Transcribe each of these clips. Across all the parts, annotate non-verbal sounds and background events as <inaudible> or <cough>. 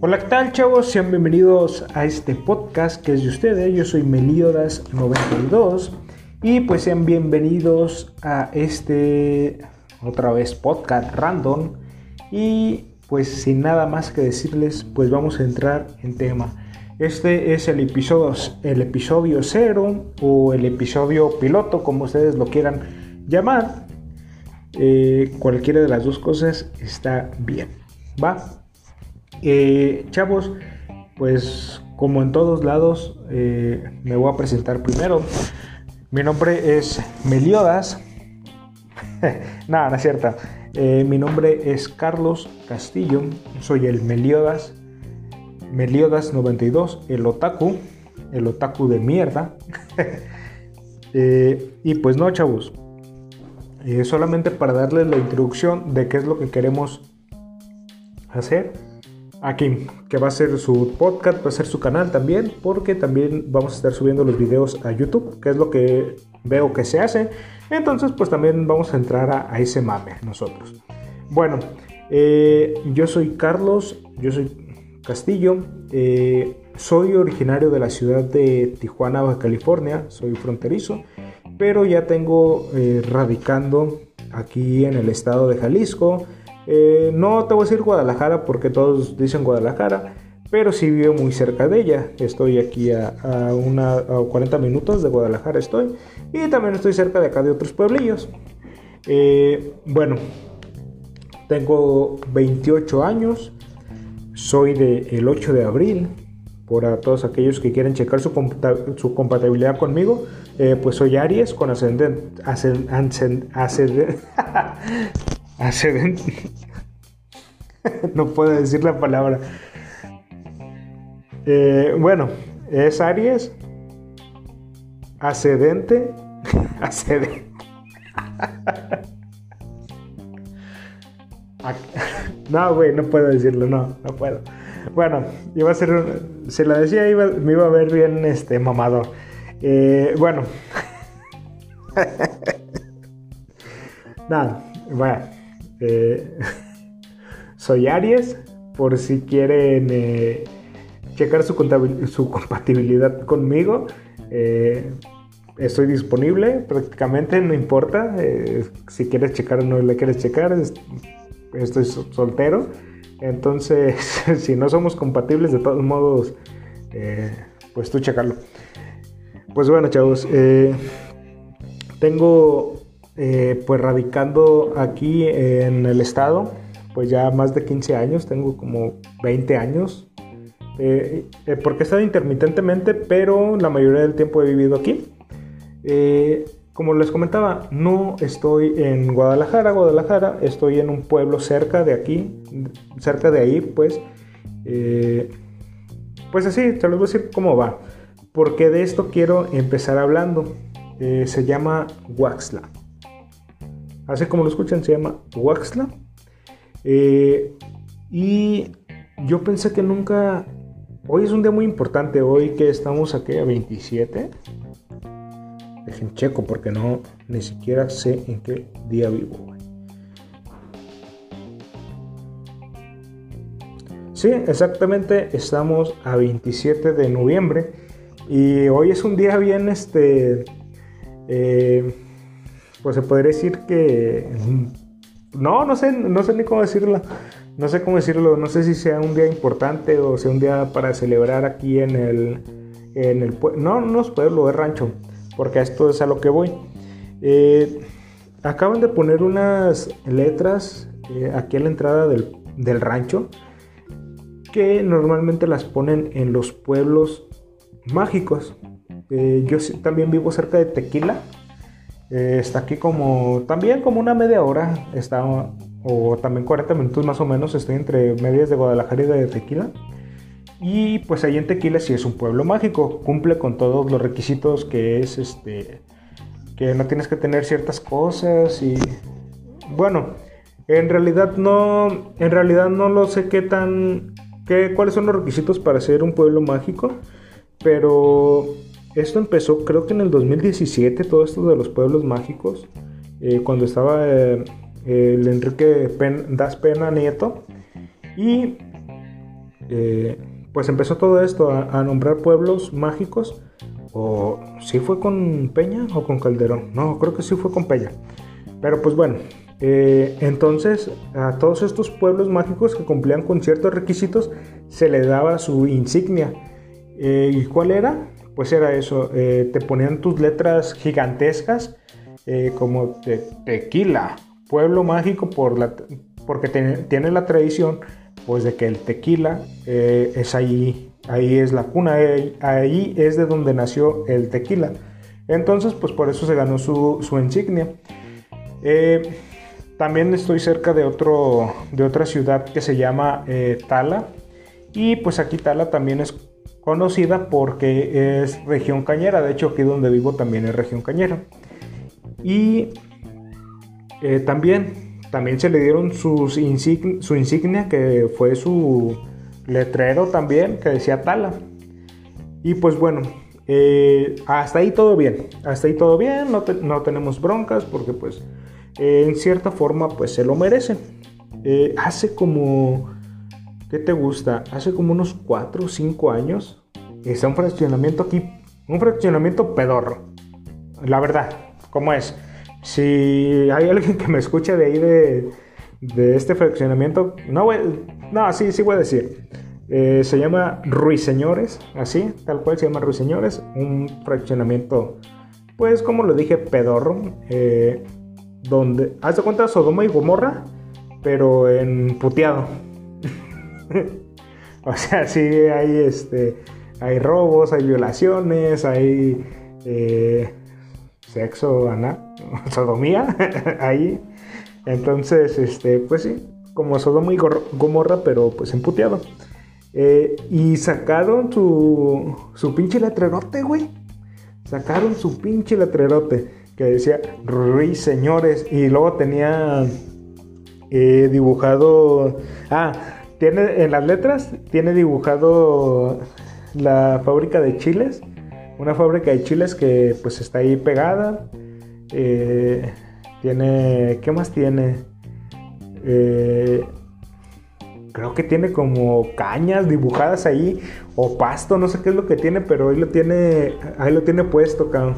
Hola, ¿qué tal chavos? Sean bienvenidos a este podcast que es de ustedes. Yo soy Meliodas92 y pues sean bienvenidos a este otra vez podcast random y pues sin nada más que decirles pues vamos a entrar en tema. Este es el episodio, el episodio cero o el episodio piloto como ustedes lo quieran llamar. Eh, cualquiera de las dos cosas está bien. ¿Va? Eh, chavos, pues como en todos lados, eh, me voy a presentar primero. Mi nombre es Meliodas. <laughs> Nada, no es cierto. Eh, mi nombre es Carlos Castillo. Soy el Meliodas. Meliodas 92, el otaku. El otaku de mierda. <laughs> y pues no, chavos. Solamente para darles la introducción de qué es lo que queremos hacer aquí, que va a ser su podcast, va a ser su canal también, porque también vamos a estar subiendo los videos a YouTube, que es lo que veo que se hace. Entonces, pues también vamos a entrar a, ese mame nosotros. Bueno, eh, yo soy Carlos, yo soy Castillo, eh, soy originario de la ciudad de Tijuana, Baja California, soy fronterizo, pero ya tengo eh, radicando aquí en el estado de Jalisco, eh, no te voy a decir Guadalajara porque todos dicen Guadalajara, pero sí vivo muy cerca de ella. Estoy aquí a, una, 40 minutos de Guadalajara estoy. Y también estoy cerca de acá de otros pueblillos. Eh, bueno, tengo 28 años. Soy del 8 de abril. Por todos aquellos que quieren checar su, compatibilidad conmigo, eh, pues soy Aries con ascendente, <laughs> ascendente, ascendente, <laughs> no puedo decir la palabra. Eh, bueno, es Aries. Ascendente. <laughs> Ascendente. No, güey, no puedo decirlo, no, no puedo. Bueno, iba a ser, se la decía, me iba a ver bien este mamador. Eh, bueno. <laughs> Nada, bueno. Eh, <laughs> soy Aries, por si quieren eh, checar su, su, compatibilidad conmigo. Eh, estoy disponible prácticamente, no importa. si quieres checar o no le quieres checar, estoy soltero. Entonces, <laughs> si no somos compatibles, de todos modos, pues tú checarlo. Pues bueno, chavos, tengo eh, pues radicando aquí en el estado, pues ya más de 15 años, tengo como 20 años, eh, eh, porque he estado intermitentemente, pero la mayoría del tiempo he vivido aquí. Como les comentaba, no estoy en Guadalajara, Guadalajara, estoy en un pueblo cerca de aquí, cerca de ahí, pues, pues así, te los voy a decir cómo va, porque de esto quiero empezar hablando. se llama Waxla. Así como lo escuchan, se llama Waxla. Eh, y yo pensé que nunca... Hoy es un día muy importante, hoy que estamos aquí a 27. Dejen checo porque no, ni siquiera sé en qué día vivo. Sí, exactamente, estamos a 27 de noviembre y hoy es un día bien, este, eh, pues se podría decir que no, no sé, no sé ni cómo decirlo. No sé cómo decirlo, no sé si sea un día importante o sea un día para celebrar aquí en el en el no, no es pueblo, es rancho, porque esto es a lo que voy. Eh, acaban de poner unas letras eh, aquí en la entrada del, rancho que normalmente las ponen en los pueblos mágicos. Eh, yo también vivo cerca de Tequila está aquí como también como una media hora, está, o también 40 minutos más o menos, estoy entre medias de Guadalajara y de Tequila. Y pues ahí en Tequila sí es un pueblo mágico, cumple con todos los requisitos que es este que no tienes que tener ciertas cosas y bueno, en realidad no en realidad no lo sé qué tan qué cuáles son los requisitos para ser un pueblo mágico, pero esto empezó creo que en el 2017, todo esto de los pueblos mágicos, eh, cuando estaba eh, el Enrique Das Pena Nieto. Y eh, pues empezó todo esto a, nombrar pueblos mágicos. O si fue con Peña o con Calderón. No, creo que sí fue con Peña. Pero pues bueno, eh, entonces a todos estos pueblos mágicos que cumplían con ciertos requisitos se le daba su insignia. Eh, ¿Y cuál era? Pues era eso, te ponían tus letras gigantescas como tequila, pueblo mágico por la, porque tiene la tradición pues de que el tequila eh, es ahí, ahí es la cuna, ahí, es de donde nació el tequila. Entonces, pues por eso se ganó su, insignia. Eh, también estoy cerca de, otro, de otra ciudad que se llama eh, Tala. Y pues aquí Tala también es conocida porque es región cañera. De hecho, aquí donde vivo también es región cañera. Y también también se le dieron su insignia, que fue su letrero también, que decía Tala. Y pues bueno, eh, hasta ahí todo bien. Hasta ahí todo bien, no, tenemos broncas porque pues eh, en cierta forma pues se lo merece. Eh, hace como, ¿qué te gusta? Hace como unos 4 o 5 años está un fraccionamiento aquí, un fraccionamiento pedorro. La verdad, ¿cómo es? Si hay alguien que me escucha de ahí de, este fraccionamiento, no no, sí, sí voy a decir. Eh, se llama Ruiseñores, así, tal cual se llama Ruiseñores, un fraccionamiento, pues como lo dije, pedorro, eh, donde, haz de cuenta Sodoma y Gomorra, pero en puteado. <laughs> o sea, sí hay este, hay robos, hay violaciones, hay eh, sexo anal, <laughs> sodomía, <laughs> ahí. Entonces, este, pues sí, como Sodoma y Gomorra, pero pues emputeado. Eh, y sacaron su, su pinche letrerote, güey. Sacaron su pinche letrerote que decía Ruiz Señores. Y luego tenía eh, dibujado. Ah, tiene en las letras, tiene dibujado la fábrica de chiles una fábrica de chiles que pues está ahí pegada. Eh, tiene, ¿qué más tiene? Eh, creo que tiene como cañas dibujadas ahí o pasto, no sé qué es lo que tiene, pero ahí lo tiene, ahí lo tiene puesto, cabrón.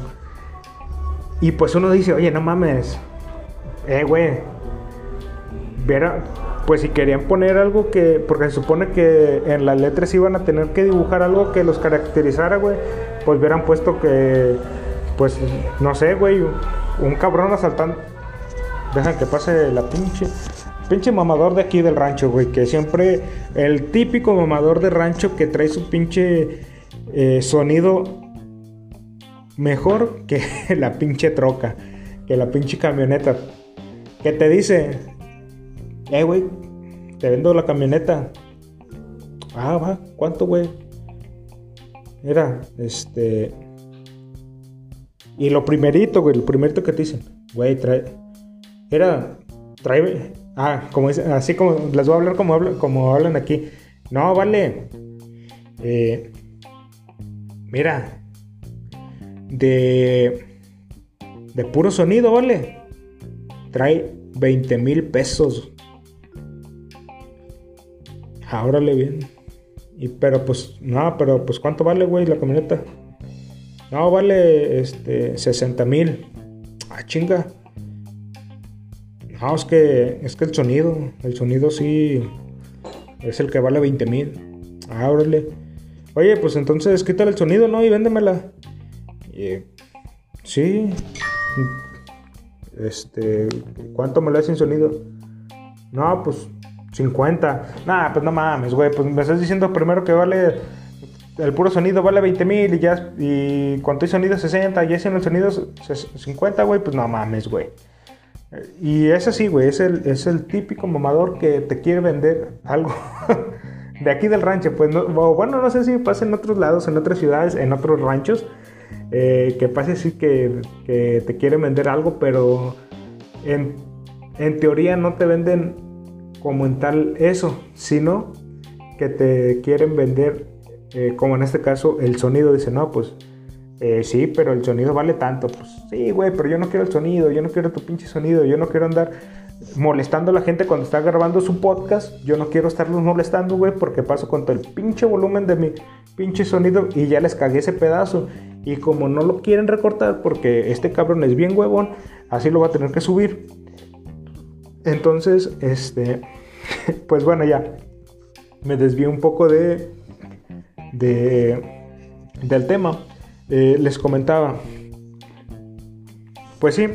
Y pues uno dice, oye, no mames, eh, güey, pues si querían poner algo que, porque se supone que en las letras iban a tener que dibujar algo que los caracterizara, güey, pues hubieran puesto que, pues, no sé, güey, un cabrón asaltando. Dejan que pase la pinche. Pinche mamador de aquí del rancho, güey, que siempre, el típico mamador de rancho que trae su pinche eh, sonido mejor que <laughs> la pinche troca, que la pinche camioneta. Que te dice, eh, güey, te vendo la camioneta. Ah, va, ¿cuánto, güey? Era, este. Y lo primerito, güey, lo primerito que te dicen, güey, trae. Era, trae. Ah, como así como les voy a hablar como, como hablan aquí. No, vale. Eh, mira, de. De puro sonido, vale. Trae 20 mil pesos. Ahora le bien. Y pero pues, no, pero pues ¿cuánto vale, güey, la camioneta? No, vale este 60 mil. Ah, chinga. No, es que, es que el sonido, el sonido sí es el que vale 20 mil. Ah, órale. Oye, pues entonces quítale el sonido, ¿no? Y véndemela. sí. Este, ¿cuánto me lo sin sonido? No, pues 50. Nah, pues no mames, güey. Pues me estás diciendo primero que vale. El puro sonido vale 20 mil y ya. Y cuando hay sonido 60, y en el sonido 50, güey. Pues no mames, güey. Y es así, güey. Es el, es el típico mamador que te quiere vender algo. <laughs> de aquí del rancho, pues. bueno, no sé si pasa en otros lados, en otras ciudades, en otros ranchos. Eh, que pase así que, que te quieren vender algo, pero en, en teoría no te venden como en tal eso, sino que te quieren vender, eh, como en este caso, el sonido. Dice, no, pues eh, sí, pero el sonido vale tanto. Pues sí, güey, pero yo no quiero el sonido, yo no quiero tu pinche sonido, yo no quiero andar molestando a la gente cuando está grabando su podcast. Yo no quiero estarlos molestando, güey, porque paso con todo el pinche volumen de mi pinche sonido y ya les cagué ese pedazo. Y como no lo quieren recortar porque este cabrón es bien huevón, así lo va a tener que subir. Entonces, este, <laughs> pues bueno, ya me desvío un poco de, de del tema. Eh, les comentaba. Pues sí.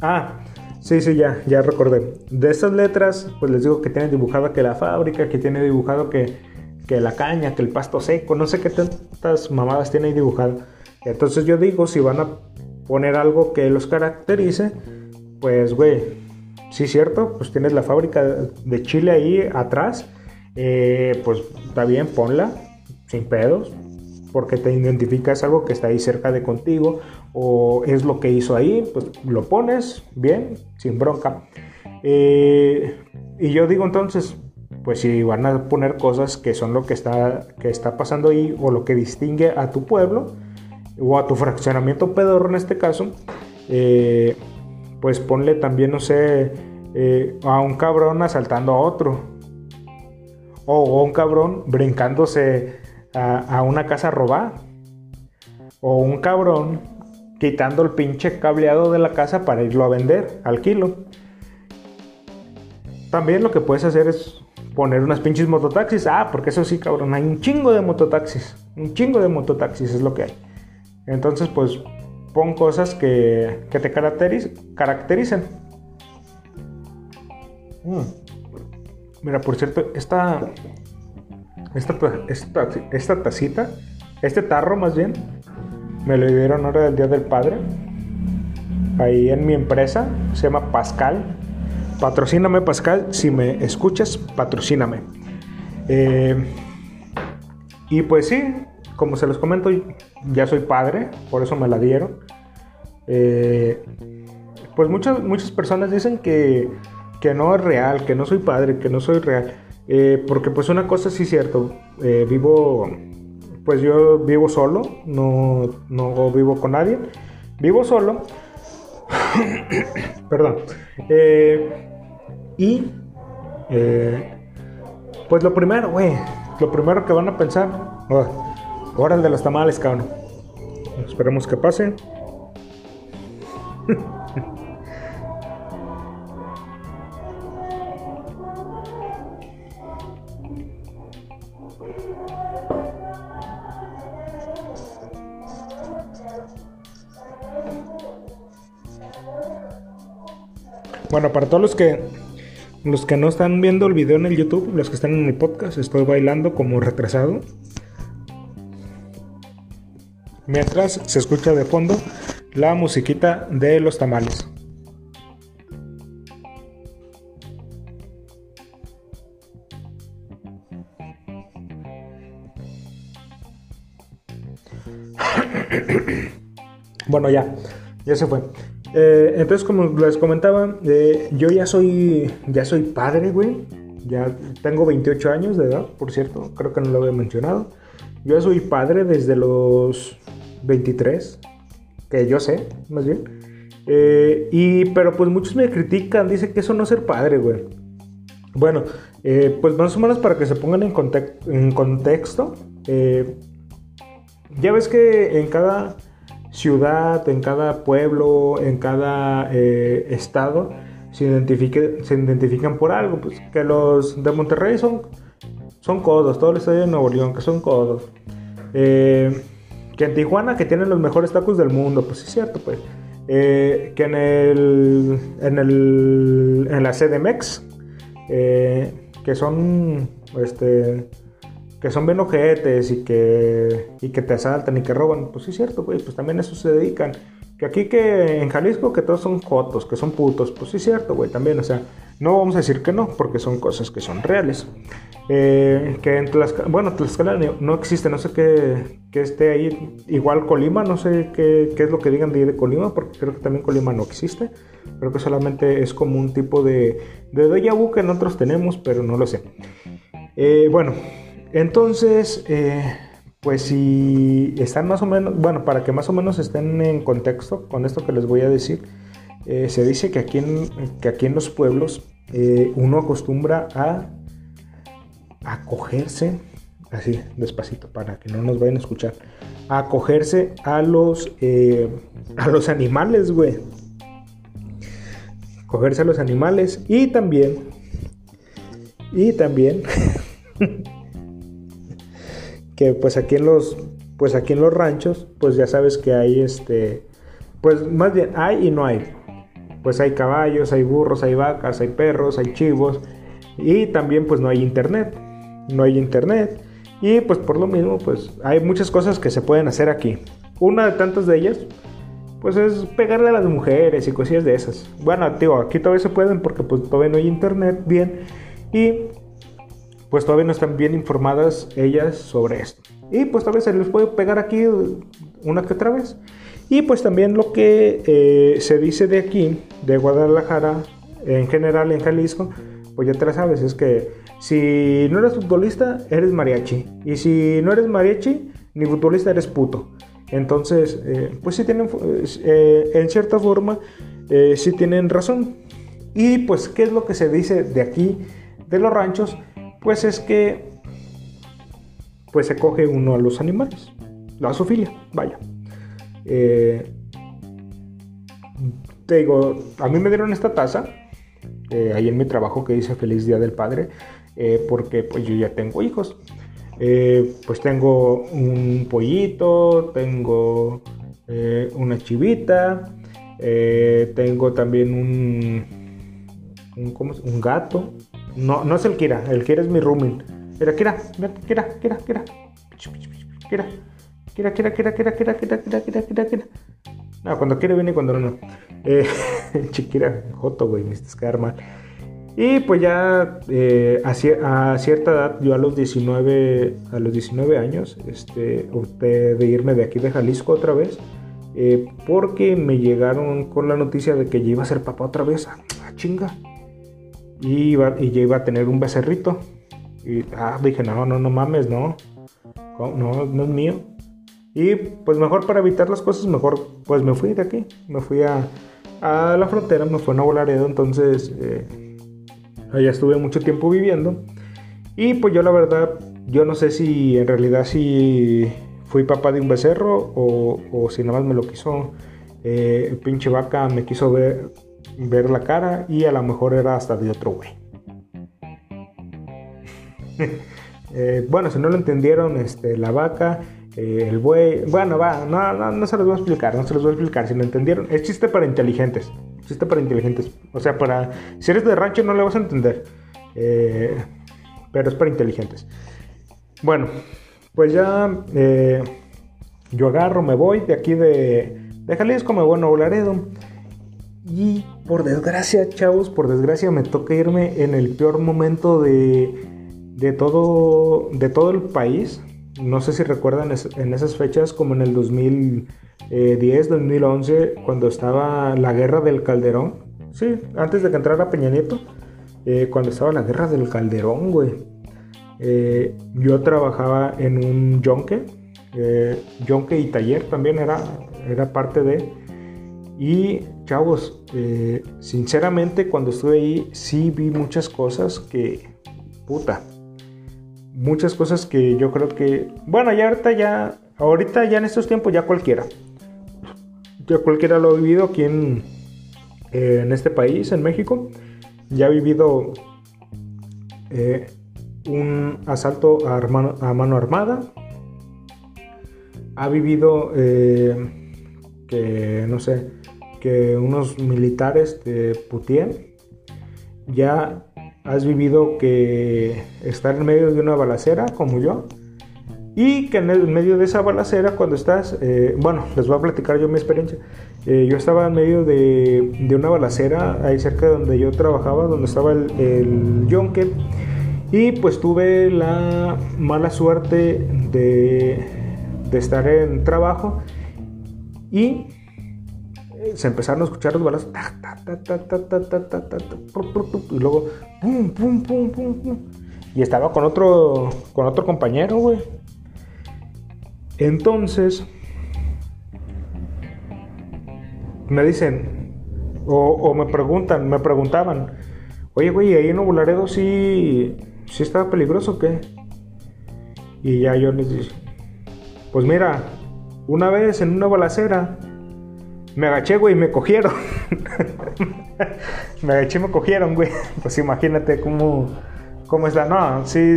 Ah, sí, sí, ya, ya recordé. De estas letras, pues les digo que tiene dibujado que la fábrica, que tiene dibujado que, que la caña, que el pasto seco, no sé qué tantas mamadas tiene ahí dibujado. Entonces yo digo, si van a poner algo que los caracterice, pues güey, sí cierto, pues tienes la fábrica de Chile ahí atrás, eh, pues está bien, ponla, sin pedos, porque te identificas algo que está ahí cerca de contigo o es lo que hizo ahí, pues lo pones bien, sin bronca. Eh, y yo digo entonces, pues si van a poner cosas que son lo que está, que está pasando ahí o lo que distingue a tu pueblo o a tu fraccionamiento pedorro en este caso, eh, pues ponle también, no sé, eh, a un cabrón asaltando a otro o a un cabrón brincándose a, una casa robada. O un cabrón quitando el pinche cableado de la casa para irlo a vender al kilo. También lo que puedes hacer es poner unas pinches mototaxis. Ah, porque eso sí, cabrón, hay un chingo de mototaxis. Un chingo de mototaxis es lo que hay. Entonces, pues pon cosas que, que te caractericen. Mm. Mira, por cierto, esta, esta, esta, esta tacita, este tarro más bien, me lo dieron ahora del Día del Padre. Ahí en mi empresa, se llama Pascal. Patrocíname Pascal, si me escuchas, patrocíname. Eh, y pues sí, como se los comento, ya soy padre, por eso me la dieron. Eh, pues muchas, muchas personas dicen que, que no es real, que no soy padre, que no soy real. Eh, porque pues una cosa sí es cierto, eh, vivo, pues yo vivo solo, no, no vivo con nadie, vivo solo, <coughs> perdón, eh, y pues lo primero, güey, lo primero que van a pensar, hora de los tamales, cabrón, esperemos que pase. <laughs> Bueno, para todos los que los que no están viendo el video en el YouTube, los que están en el podcast, estoy bailando como retrasado. Mientras se escucha de fondo la musiquita de los tamales. <coughs> bueno, ya, ya se fue. Eh, entonces, como les comentaba, eh, yo ya soy, ya soy padre, güey. Ya tengo 28 años de edad, por cierto, creo que no lo había mencionado. Yo soy padre desde los 23, que yo sé, más bien. Eh, y, pero pues muchos me critican, dicen que eso no es ser padre, güey. Bueno, pues más o menos para que se pongan en, en contexto, ya ves que en cada ciudad, en cada pueblo, en cada eh, estado, se, se identifican por algo. Pues que los de Monterrey son, son codos, todo el estadio de Nuevo León, que son codos. Eh, que en Tijuana, que tienen los mejores tacos del mundo, pues es cierto, pues. Eh, que en el, en el en la CDMX, que son este que son bien ojetes y que, y que te asaltan y que roban, pues sí es cierto, güey, pues también eso se dedican. Que aquí que en Jalisco que todos son jotos, que son putos, pues sí es cierto, güey, también, o sea, no vamos a decir que no, porque son cosas que son reales. Eh, que en Tlaxcala, bueno, Tlaxcala no existe, no sé qué, que esté ahí, igual Colima, no sé qué, qué, es lo que digan de ir de Colima, porque creo que también Colima no existe, creo que solamente es como un tipo de, de déjà vu que nosotros tenemos, pero no lo sé. Eh, bueno, entonces, eh, pues si están más o menos, bueno, para que más o menos estén en contexto con esto que les voy a decir, eh, se dice que aquí en, que aquí en los pueblos eh, uno acostumbra a acogerse, así despacito para que no nos vayan a escuchar, a acogerse a los, a los animales, güey. Cogerse a los animales y también, y también, <laughs> que pues aquí en los, pues aquí en los ranchos, pues ya sabes que hay este, pues más bien hay y no hay pues hay caballos, hay burros, hay vacas, hay perros, hay chivos y también pues no hay internet, no hay internet y pues por lo mismo pues hay muchas cosas que se pueden hacer aquí. Una de tantas de ellas pues es pegarle a las mujeres y cosillas de esas. Bueno, digo, aquí todavía se pueden porque pues todavía no hay internet bien y pues todavía no están bien informadas ellas sobre esto. Y pues todavía se les puede pegar aquí una que otra vez. Y pues también lo que eh, se dice de aquí, de Guadalajara, en general en Jalisco, pues ya te la sabes, es que si no eres futbolista, eres mariachi. Y si no eres mariachi, ni futbolista, eres puto. Entonces, eh, pues sí tienen, eh, en cierta forma, sí tienen razón. Y pues, ¿qué es lo que se dice de aquí, de los ranchos? Pues es que, pues se coge uno a los animales. La zoofilia, vaya. Eh, te digo, a mí me dieron esta taza, eh, ahí en mi trabajo que dice Feliz Día del Padre, eh, porque pues yo ya tengo hijos. pues tengo un pollito, tengo una chivita, tengo también un, un, gato. No, no es el Kira, el Kira es mi rooming. Kira, Kira, Kira, Kira, Kira, Kira. Kira, Kira, Kira, Kira, Kira, Kira, Kira, Kira, Kira, Kira. No, cuando quiere viene y cuando no, no. Eh, <laughs> chiquira, Joto, güey, me quedar mal. Y pues ya eh, a, a, cierta edad, yo a los 19, a los 19 años, este, opté de irme de aquí de Jalisco otra vez. Eh, porque me llegaron con la noticia de que ya iba a ser papá otra vez. Ah, chinga. Y, iba, y ya iba a tener un becerrito. Y ah, dije, no, no, no mames, no. No, no es mío. Y pues mejor para evitar las cosas, mejor pues me fui de aquí, me fui a, a la frontera, me fui a Nuevo Laredo, entonces eh, allá estuve mucho tiempo viviendo. Y pues yo la verdad, yo no sé si en realidad si fui papá de un becerro o, o si nada más me lo quiso, eh, pinche vaca me quiso ver, ver la cara y a lo mejor era hasta de otro güey. <laughs> Eh, bueno, si no lo entendieron, este, la vaca eh, el buey. Bueno, va, no, no, no, se los voy a explicar, no se los voy a explicar. Si lo entendieron, es chiste para inteligentes. Chiste para inteligentes. O sea, para. Si eres de rancho, no le vas a entender. Eh, pero es para inteligentes. Bueno, pues ya. Yo agarro, me voy de aquí de, de Jalisco, me voy a Nuevo Laredo. Y por desgracia, chavos, por desgracia me toca irme en el peor momento de, de, todo, de todo el país no sé si recuerdan en esas fechas como en el 2010, 2011, cuando estaba la guerra del Calderón. Sí, antes de que entrara Peña Nieto, eh, cuando estaba la guerra del Calderón, güey. Eh, yo trabajaba en un yonke, eh, y taller también era, era parte de. Y chavos, sinceramente cuando estuve ahí sí vi muchas cosas que, puta, muchas cosas que yo creo que, bueno, ya ahorita ya, ahorita ya en estos tiempos ya cualquiera, ya cualquiera lo ha vivido aquí en, en este país, en México, ya ha vivido eh, un asalto a, a, mano armada, ha vivido eh, que, no sé, que unos militares de Putien ya has vivido que estar en medio de una balacera como yo y que en medio de esa balacera cuando estás, eh, bueno, les voy a platicar yo mi experiencia. Eh, yo estaba en medio de, de, una balacera ahí cerca de donde yo trabajaba, donde estaba el, el yonke y pues tuve la mala suerte de, de estar en trabajo y se empezaron a escuchar los balazos. Y luego, pum, pum, pum, pum. Y estaba con otro, con otro compañero, güey. Entonces, me dicen, O, me preguntan, me preguntaban, oye, güey, ahí en Nuevo Laredo sí, sí está peligroso o qué? Y ya yo les dije, pues mira, una vez en una balacera me agaché, güey, me cogieron. <laughs> me agaché y me cogieron, güey. Pues imagínate cómo, cómo está. No, sí,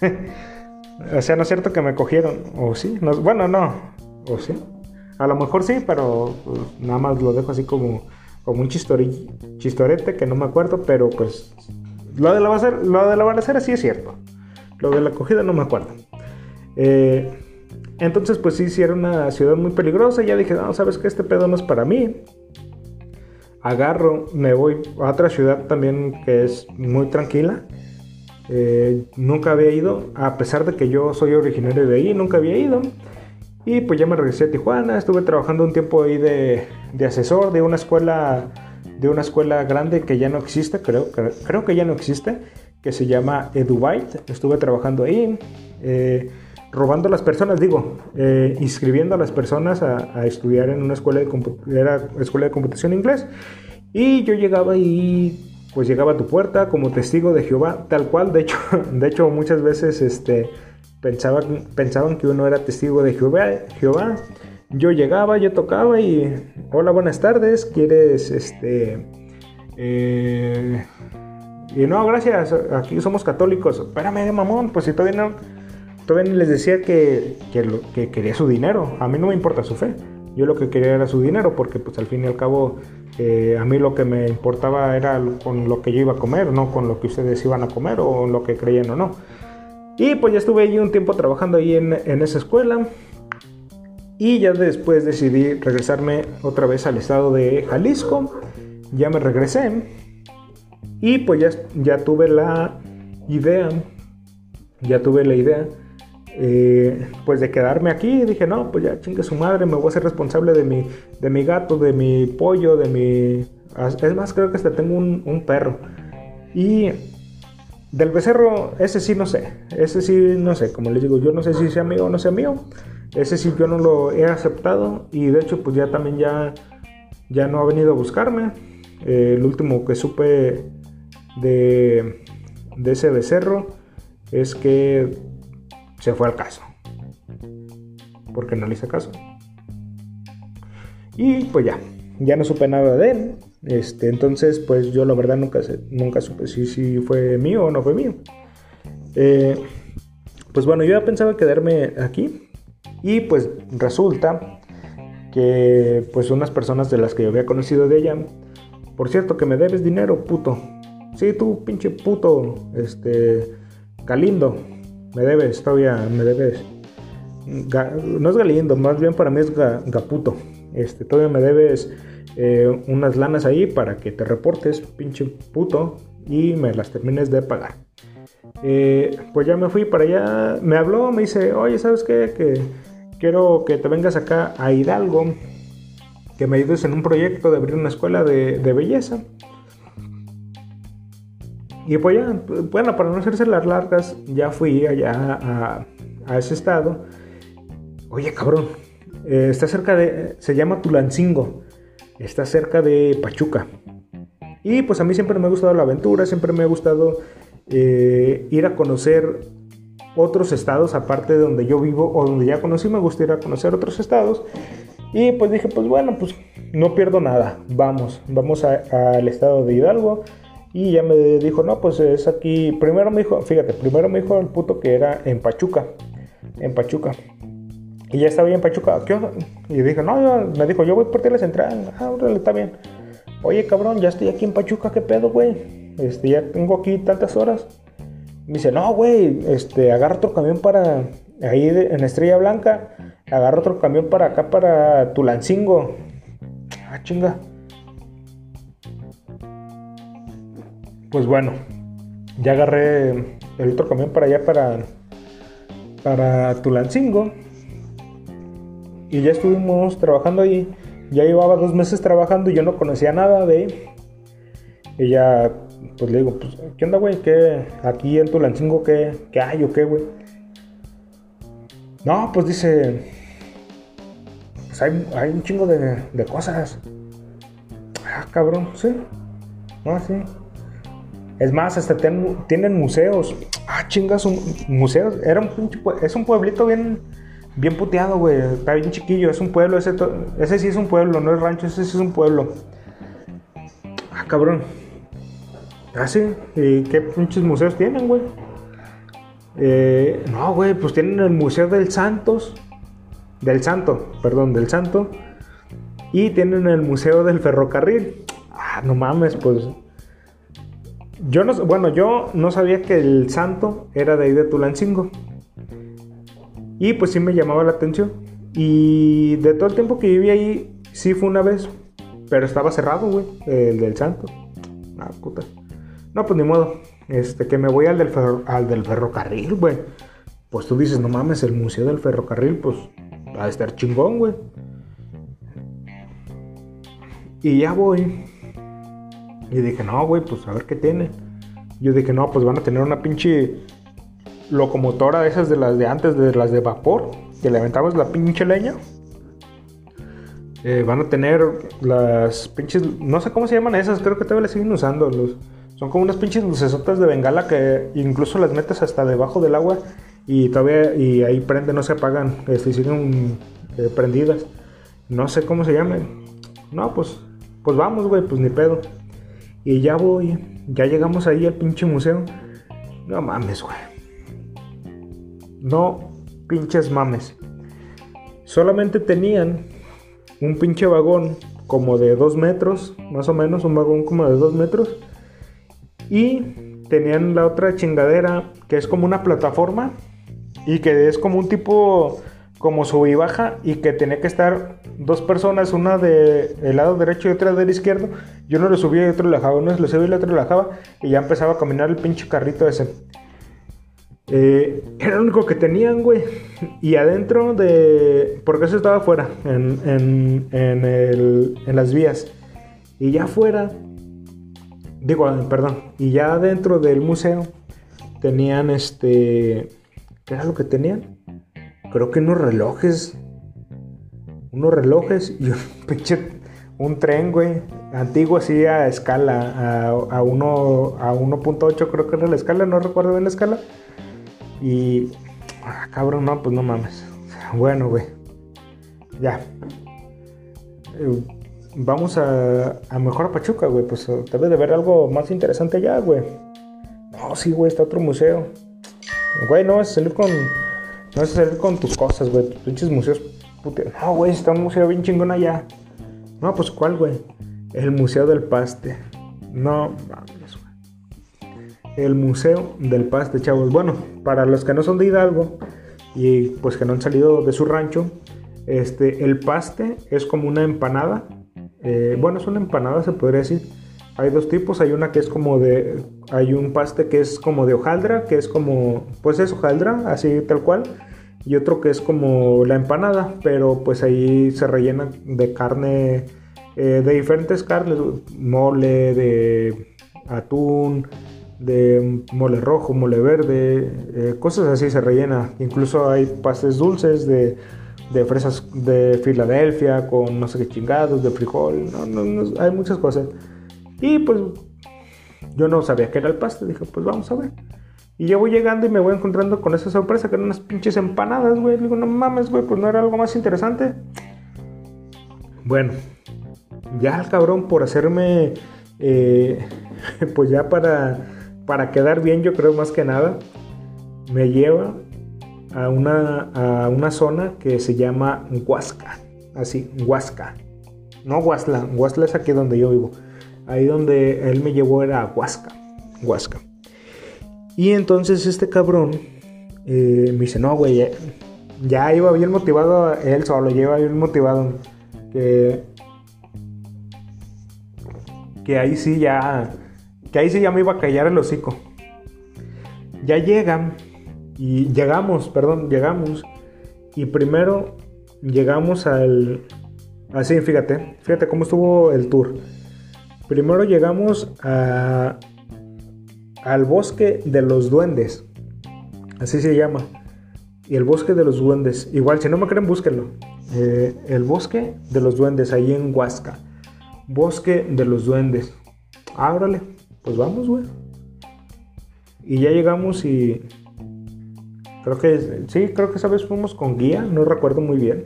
<laughs> o sea, no es cierto que me cogieron. O sí, no, bueno, no. O sí. A lo mejor sí, pero pues, nada más lo dejo así como, como un chistorete que no me acuerdo, pero pues lo de, la balacera, lo de la balacera sí es cierto. Lo de la cogida no me acuerdo. Eh, entonces, pues sí, sí era una ciudad muy peligrosa. Ya dije, no, sabes que este pedo no es para mí. Agarro, me voy a otra ciudad también que es muy tranquila. Eh, nunca había ido, a pesar de que yo soy originario de ahí, nunca había ido. Y pues ya me regresé a Tijuana, estuve trabajando un tiempo ahí de, asesor de una escuela de una escuela grande que ya no existe, creo, creo que ya no existe, que se llama EduBite. Estuve trabajando ahí. Eh, robando a las personas, digo, eh, inscribiendo a las personas a, estudiar en una escuela de, era escuela de computación inglés. Y yo llegaba y pues llegaba a tu puerta como testigo de Jehová, tal cual. De hecho, <laughs> de hecho muchas veces este, pensaban, pensaban que uno era testigo de Jehová, Jehová. Yo llegaba, yo tocaba y hola, buenas tardes, ¿quieres este... Eh, y no, gracias, aquí somos católicos. Espérame, mamón, pues si todavía no Todavía les decía que, que, quería su dinero. A mí no me importa su fe. Yo lo que quería era su dinero porque pues al fin y al cabo eh, a mí lo que me importaba era con lo que yo iba a comer, no con lo que ustedes iban a comer o lo que creían o no. Y pues ya estuve ahí un tiempo trabajando ahí en, en esa escuela. Y ya después decidí regresarme otra vez al estado de Jalisco. Ya me regresé. Y pues ya, ya tuve la idea. Ya tuve la idea eh, pues de quedarme aquí, dije, no, pues ya chingue su madre, me voy a ser responsable de mi, de mi gato, de mi pollo, de mi... Es más, creo que hasta tengo un, perro. Y del becerro, ese sí no sé, ese sí no sé, como les digo, yo no sé si sea mío o no sea mío, ese sí yo no lo he aceptado y de hecho pues ya también ya, ya no ha venido a buscarme. Eh, el último que supe de, de ese becerro es que se fue al caso. Porque no le hice caso. Y pues ya, ya no supe nada de él. Este, entonces, pues yo la verdad nunca, nunca supe si, si fue mío o no fue mío. Eh, pues bueno, yo ya pensaba quedarme aquí. Y pues resulta que pues unas personas de las que yo había conocido de ella, por cierto que me debes dinero, puto. Sí, tú, pinche puto, este, Calindo, me debes, todavía me debes. no es Galindo, más bien para mí es Gaputo. Este, todavía me debes eh, unas lanas ahí para que te reportes, pinche puto, y me las termines de pagar. Eh, pues ya me fui para allá, me habló, me dice, oye, ¿sabes qué? Que quiero que te vengas acá a Hidalgo, que me ayudes en un proyecto de abrir una escuela de, de belleza. Y pues ya, bueno, para no hacerse las largas, ya fui allá a, ese estado. Oye, cabrón, eh, está cerca de, se llama Tulancingo, está cerca de Pachuca. Y pues a mí siempre me ha gustado la aventura, siempre me ha gustado eh, ir a conocer otros estados aparte de donde yo vivo o donde ya conocí, me gusta ir a conocer otros estados. Y pues dije, pues bueno, pues no pierdo nada, vamos, vamos al estado de Hidalgo y ya me dijo, no, pues es aquí. Primero me dijo, fíjate, primero me dijo el puto que era en Pachuca. En Pachuca. Y ya estaba en Pachuca. ¿Qué onda? Y dije, no, me dijo, yo voy por la central. Ah, órale, está bien. Oye, cabrón, ya estoy aquí en Pachuca, ¿qué pedo, güey? Este, ya tengo aquí tantas horas. Me dice, no, güey, este, agarra otro camión para. Ahí en Estrella Blanca. Agarra otro camión para acá, para Tulancingo. Ah, chinga. Pues bueno, ya agarré el otro camión para allá, para, para Tulancingo. Y ya estuvimos trabajando ahí. Ya llevaba dos meses trabajando y yo no conocía nada de él. Y ya, pues le digo, pues, ¿qué onda, güey? ¿Qué, aquí en Tulancingo qué, qué hay o qué, güey? No, pues dice, pues hay, un chingo de, de cosas. Ah, cabrón, sí. Ah, sí. Es más, hasta tienen museos. Ah, chingas, museos. Era un es un pueblito bien, bien puteado, güey. Está bien chiquillo. Es un pueblo. Ese, ese sí es un pueblo, no es rancho. Ese sí es un pueblo. Ah, cabrón. Ah, sí. ¿Y qué pinches museos tienen, güey? Eh, no, güey, pues tienen el Museo del Santos. Del Santo, perdón, del Santo. Y tienen el Museo del Ferrocarril. Ah, no mames, pues. Yo no, bueno, yo no sabía que el Santo era de ahí de Tulancingo. Y pues sí me llamaba la atención. Y de todo el tiempo que viví ahí, sí fue una vez. Pero estaba cerrado, güey, el del Santo. Ah, puta. No, pues ni modo. Este, que me voy al del, al del ferrocarril, güey. Pues tú dices, no mames, el museo del ferrocarril, pues va a estar chingón, güey. Y ya voy. Y dije, no, güey, pues a ver qué tiene. Yo dije, no, pues van a tener una pinche locomotora de esas de las de antes, de las de vapor, que le aventabas la pinche leña. Eh, van a tener las pinches, no sé cómo se llaman esas, creo que todavía las siguen usando. Son como unas pinches lucesotas de bengala que incluso las metes hasta debajo del agua y todavía y ahí prende, no se apagan, este, siguen eh, prendidas. No sé cómo se llaman. No, pues, pues vamos, güey, pues ni pedo. Y ya voy, ya llegamos ahí al pinche museo. No mames, güey. No pinches mames. Solamente tenían un pinche vagón como de dos metros, más o menos, un vagón como de dos metros y tenían la otra chingadera que es como una plataforma y que es como un tipo como sub y baja y que tenía que estar dos personas, una de el lado derecho y otra del izquierdo. Yo no lo subía y otro lo bajaba, uno lo subía y el otro lo bajaba y ya empezaba a caminar el pinche carrito ese. Eh, era lo único que tenían, güey. Y adentro de... Porque eso estaba afuera, en, en, en, en las vías. Y ya afuera Digo, perdón. Y ya dentro del museo tenían este. ¿Qué era lo que tenían? Creo que unos relojes. Unos relojes y un <laughs> pinche. Un tren, güey. Antiguo así a escala. A, a, uno, a 1.8 creo que era la escala. No recuerdo bien la escala. Y. Ah, cabrón, no, pues no mames. <laughs> Bueno, güey. Ya. Eh, vamos a, a mejor a Pachuca, güey, pues debe de ver algo más interesante allá, güey. No, sí, güey, está otro museo. Güey, no a salir con. No vas a salir con tus cosas, güey. Tus pinches museos. No, güey, está un museo bien chingón allá. No, pues ¿cuál, güey? El Museo del Paste. No mames, güey. El Museo del Paste, chavos. Bueno, para los que no son de Hidalgo y pues que no han salido de su rancho, este, el paste es como una empanada eh, bueno, es una empanada, se podría decir. Hay dos tipos, hay una que es como de, hay un paste que es como de hojaldra, que es como, pues es hojaldra, así tal cual, y otro que es como la empanada, pero pues ahí se rellena de carne, eh, de diferentes carnes, mole, de atún, de mole rojo, mole verde, eh, cosas así se rellena. Incluso hay pastes dulces de de fresas de Filadelfia con no sé chingados, de frijol, hay muchas cosas. Y pues yo no sabía que era el paste, dije, pues vamos a ver. Y yo voy llegando y me voy encontrando con esa sorpresa que eran unas pinches empanadas, güey. Digo, no mames, güey, pues no era algo más interesante. Bueno, ya el cabrón por hacerme, eh, <laughs> pues ya para, para quedar bien, yo creo más que nada, me lleva a una, a una zona que se llama Huasca. Así, Huasca. No Huasla, Huasla es aquí donde yo vivo. Ahí donde él me llevó era Huasca. Huasca. Y entonces este cabrón eh, me dice, no, güey, ya, iba bien motivado él solo, lleva bien motivado. Que, que ahí sí ya, que ahí sí ya me iba a callar el hocico. Ya llegan y llegamos, perdón, llegamos. Y primero llegamos al... Así, fíjate, fíjate cómo estuvo el tour. Primero llegamos a, al bosque de los duendes. Así se llama. Y el bosque de los duendes. Igual, si no me creen, búsquenlo. Eh, el bosque de los duendes, ahí en Huasca. bosque de los duendes. Ábrale, pues vamos, güey. Y ya llegamos y creo que sí, creo que esa vez fuimos con guía, no recuerdo muy bien.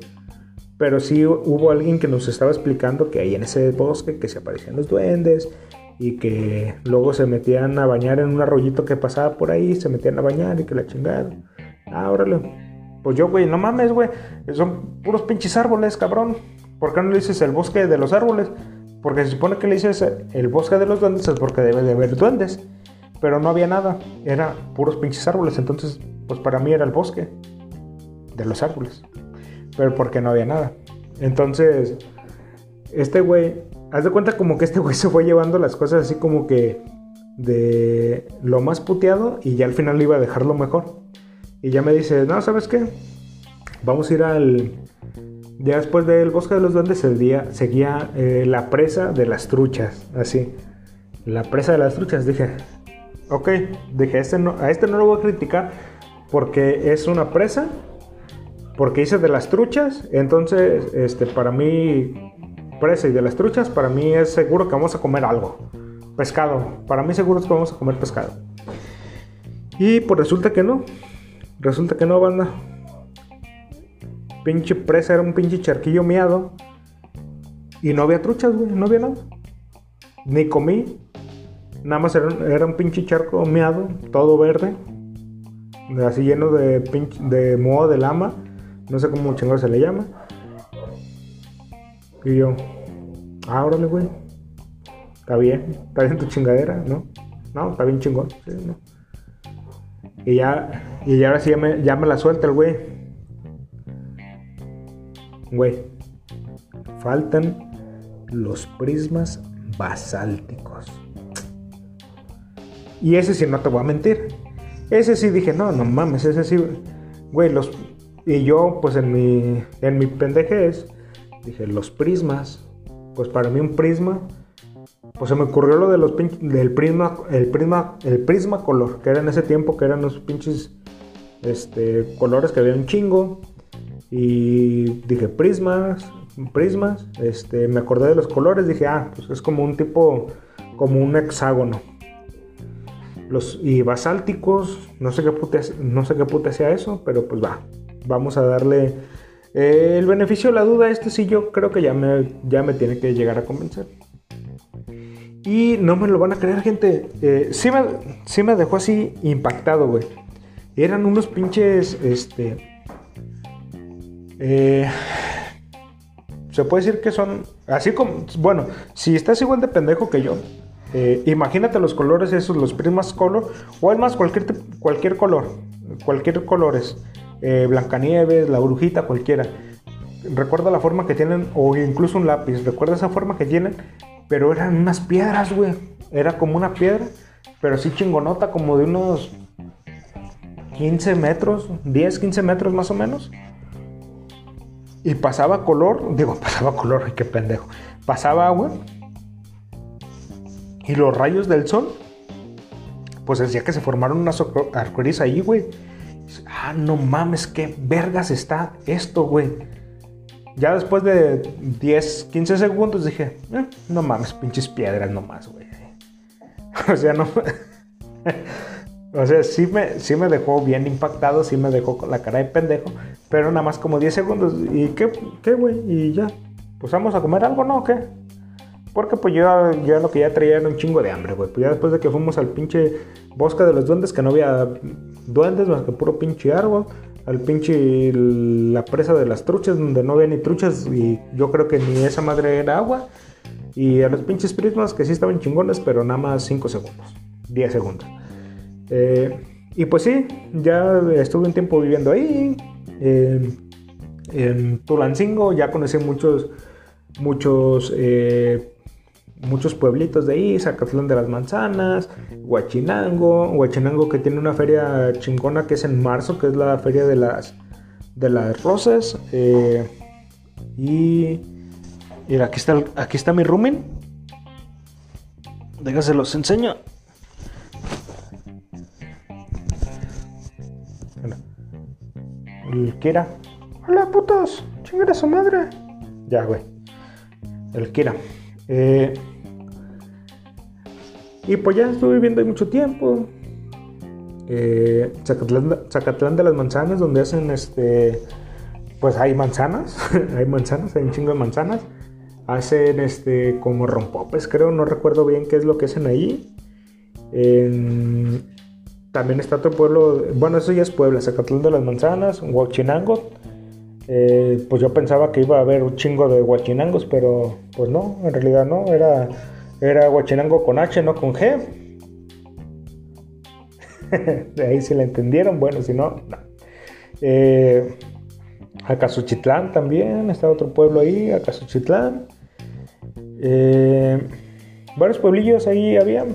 Pero sí hubo alguien que nos estaba explicando que ahí en ese bosque que se aparecían los duendes y que luego se metían a bañar en un arroyito que pasaba por ahí, se metían a bañar y que la chingaron. Ah, órale. Pues yo, güey, no mames, güey. Son puros pinches árboles, cabrón. ¿Por qué no le dices el bosque de los árboles? Porque se supone que le dices el bosque de los duendes es porque debe de haber duendes. Pero no había nada. Era puros pinches árboles. Entonces, pues para mí era el bosque de los árboles. Pero porque no había nada. Entonces, este güey, haz de cuenta como que este güey <laughs> se fue llevando las cosas así como que de lo más puteado y ya al final iba a dejar lo mejor. Y ya me dice, no, ¿sabes qué? Vamos a ir al... Ya después del Bosque de los Duendes día seguía eh, la presa de las truchas, así. La presa de las truchas, dije, ok, dije, este no, a este no lo voy a criticar porque es una presa, porque hice de las truchas, entonces, este, para mí, presa y de las truchas, para mí es seguro que vamos a comer algo. Pescado, para mí seguro es que vamos a comer pescado. Y pues resulta que no, Resulta que no, banda. Pinche presa era un pinche charquillo miado. Y no había truchas, güey. No había nada. Ni comí. Nada más era, un pinche charco miado, todo verde. Así lleno de pinche, de moho de lama. No sé cómo chingón se le llama. Y yo, ah, güey. Está bien, está bien tu chingadera, ¿no? No, está bien chingón. Y ya, y ahora sí ya me, la suelta el güey. Güey, faltan los prismas basálticos. Y ese sí, no te voy a mentir. Ese sí dije, no, no mames, ese sí. Güey, los. Y yo, pues en mi, en mi pendejez, dije, los prismas. Pues para mí un prisma pues se me ocurrió lo de los del prisma, el prisma, el prisma color, que era en ese tiempo que eran los pinches este, colores que había un chingo. Y dije, prismas, prismas, este, me acordé de los colores, dije, ah, pues es como un tipo, como un hexágono. Los, y basálticos, no sé qué puta, no sé qué sea eso, pero pues va, vamos a darle eh, el beneficio de la duda. Este sí yo creo que ya me, ya me tiene que llegar a convencer. Y no me lo van a creer, gente. Eh, sí, me, me dejó así impactado, güey. Eran unos pinches, este... Eh, se puede decir que son así como... Bueno, si estás igual de pendejo que yo, eh, imagínate los colores esos, los primas color, o es más, cualquier, cualquier color, cualquier colores. Blancanieves, la brujita, cualquiera. Recuerda la forma que tienen, o incluso un lápiz, recuerda esa forma que tienen pero eran unas piedras, güey. Era como una piedra, pero sí chingonota, como de unos 15 metros, 10, 15 metros más o menos. Y pasaba color, digo, <laughs> pasaba color, ay, qué pendejo. Pasaba agua. Y los rayos del sol, pues decía que se formaron unas arcoíris ahí, güey. Ah, no mames, qué vergas está esto, güey. Ya después de 10, 15 segundos dije, eh, no mames, pinches piedras nomás, güey. <laughs> o sea, no... <laughs> o sea, sí me, sí me dejó bien impactado, sí me dejó con la cara de pendejo, pero nada más como 10 segundos. ¿Y qué, qué, güey? Y ya, pues vamos a comer algo, ¿no? ¿O qué? Porque pues yo, yo lo que ya traía era un chingo de hambre, güey. Pues ya después de que fuimos al pinche bosque de los duendes, que no había duendes más que puro pinche árbol al pinche la presa de las truchas, donde no había ni truchas y yo creo que ni esa madre era agua. Y a los pinches prismas que sí estaban chingones, pero nada más 5 segundos, 10 segundos. Eh, y pues sí, ya estuve un tiempo viviendo ahí. en Tulancingo ya conocí muchos, muchos eh, muchos pueblitos de ahí, Zacatlán de las Manzanas, Huachinango, Huachinango que tiene una feria chingona que es en marzo, que es la feria de las, de las rosas. Eh, y mira, aquí está, aquí está mi rumen. Déjense los enseño. El Kira. Hola putos, chingada su madre. Ya, güey. El Kira. Eh, y pues ya estuve viviendo ahí mucho tiempo. Eh, Zacatlán, de las Manzanas, donde hacen este. Pues hay manzanas, <laughs> hay manzanas, hay un chingo de manzanas. Hacen este como rompopes, creo, no recuerdo bien qué es lo que hacen ahí. también está otro pueblo, bueno, eso ya es Puebla, Zacatlán de las Manzanas, Huachinango. Eh, pues yo pensaba que iba a haber un chingo de huachinangos, pero pues no, en realidad no, era era Huachinango con H, no con G. <laughs> de ahí si la entendieron, bueno, si no, no. Eh, Acasuchitlán también, está otro pueblo ahí, Acasuchitlán. Eh, varios pueblillos ahí había.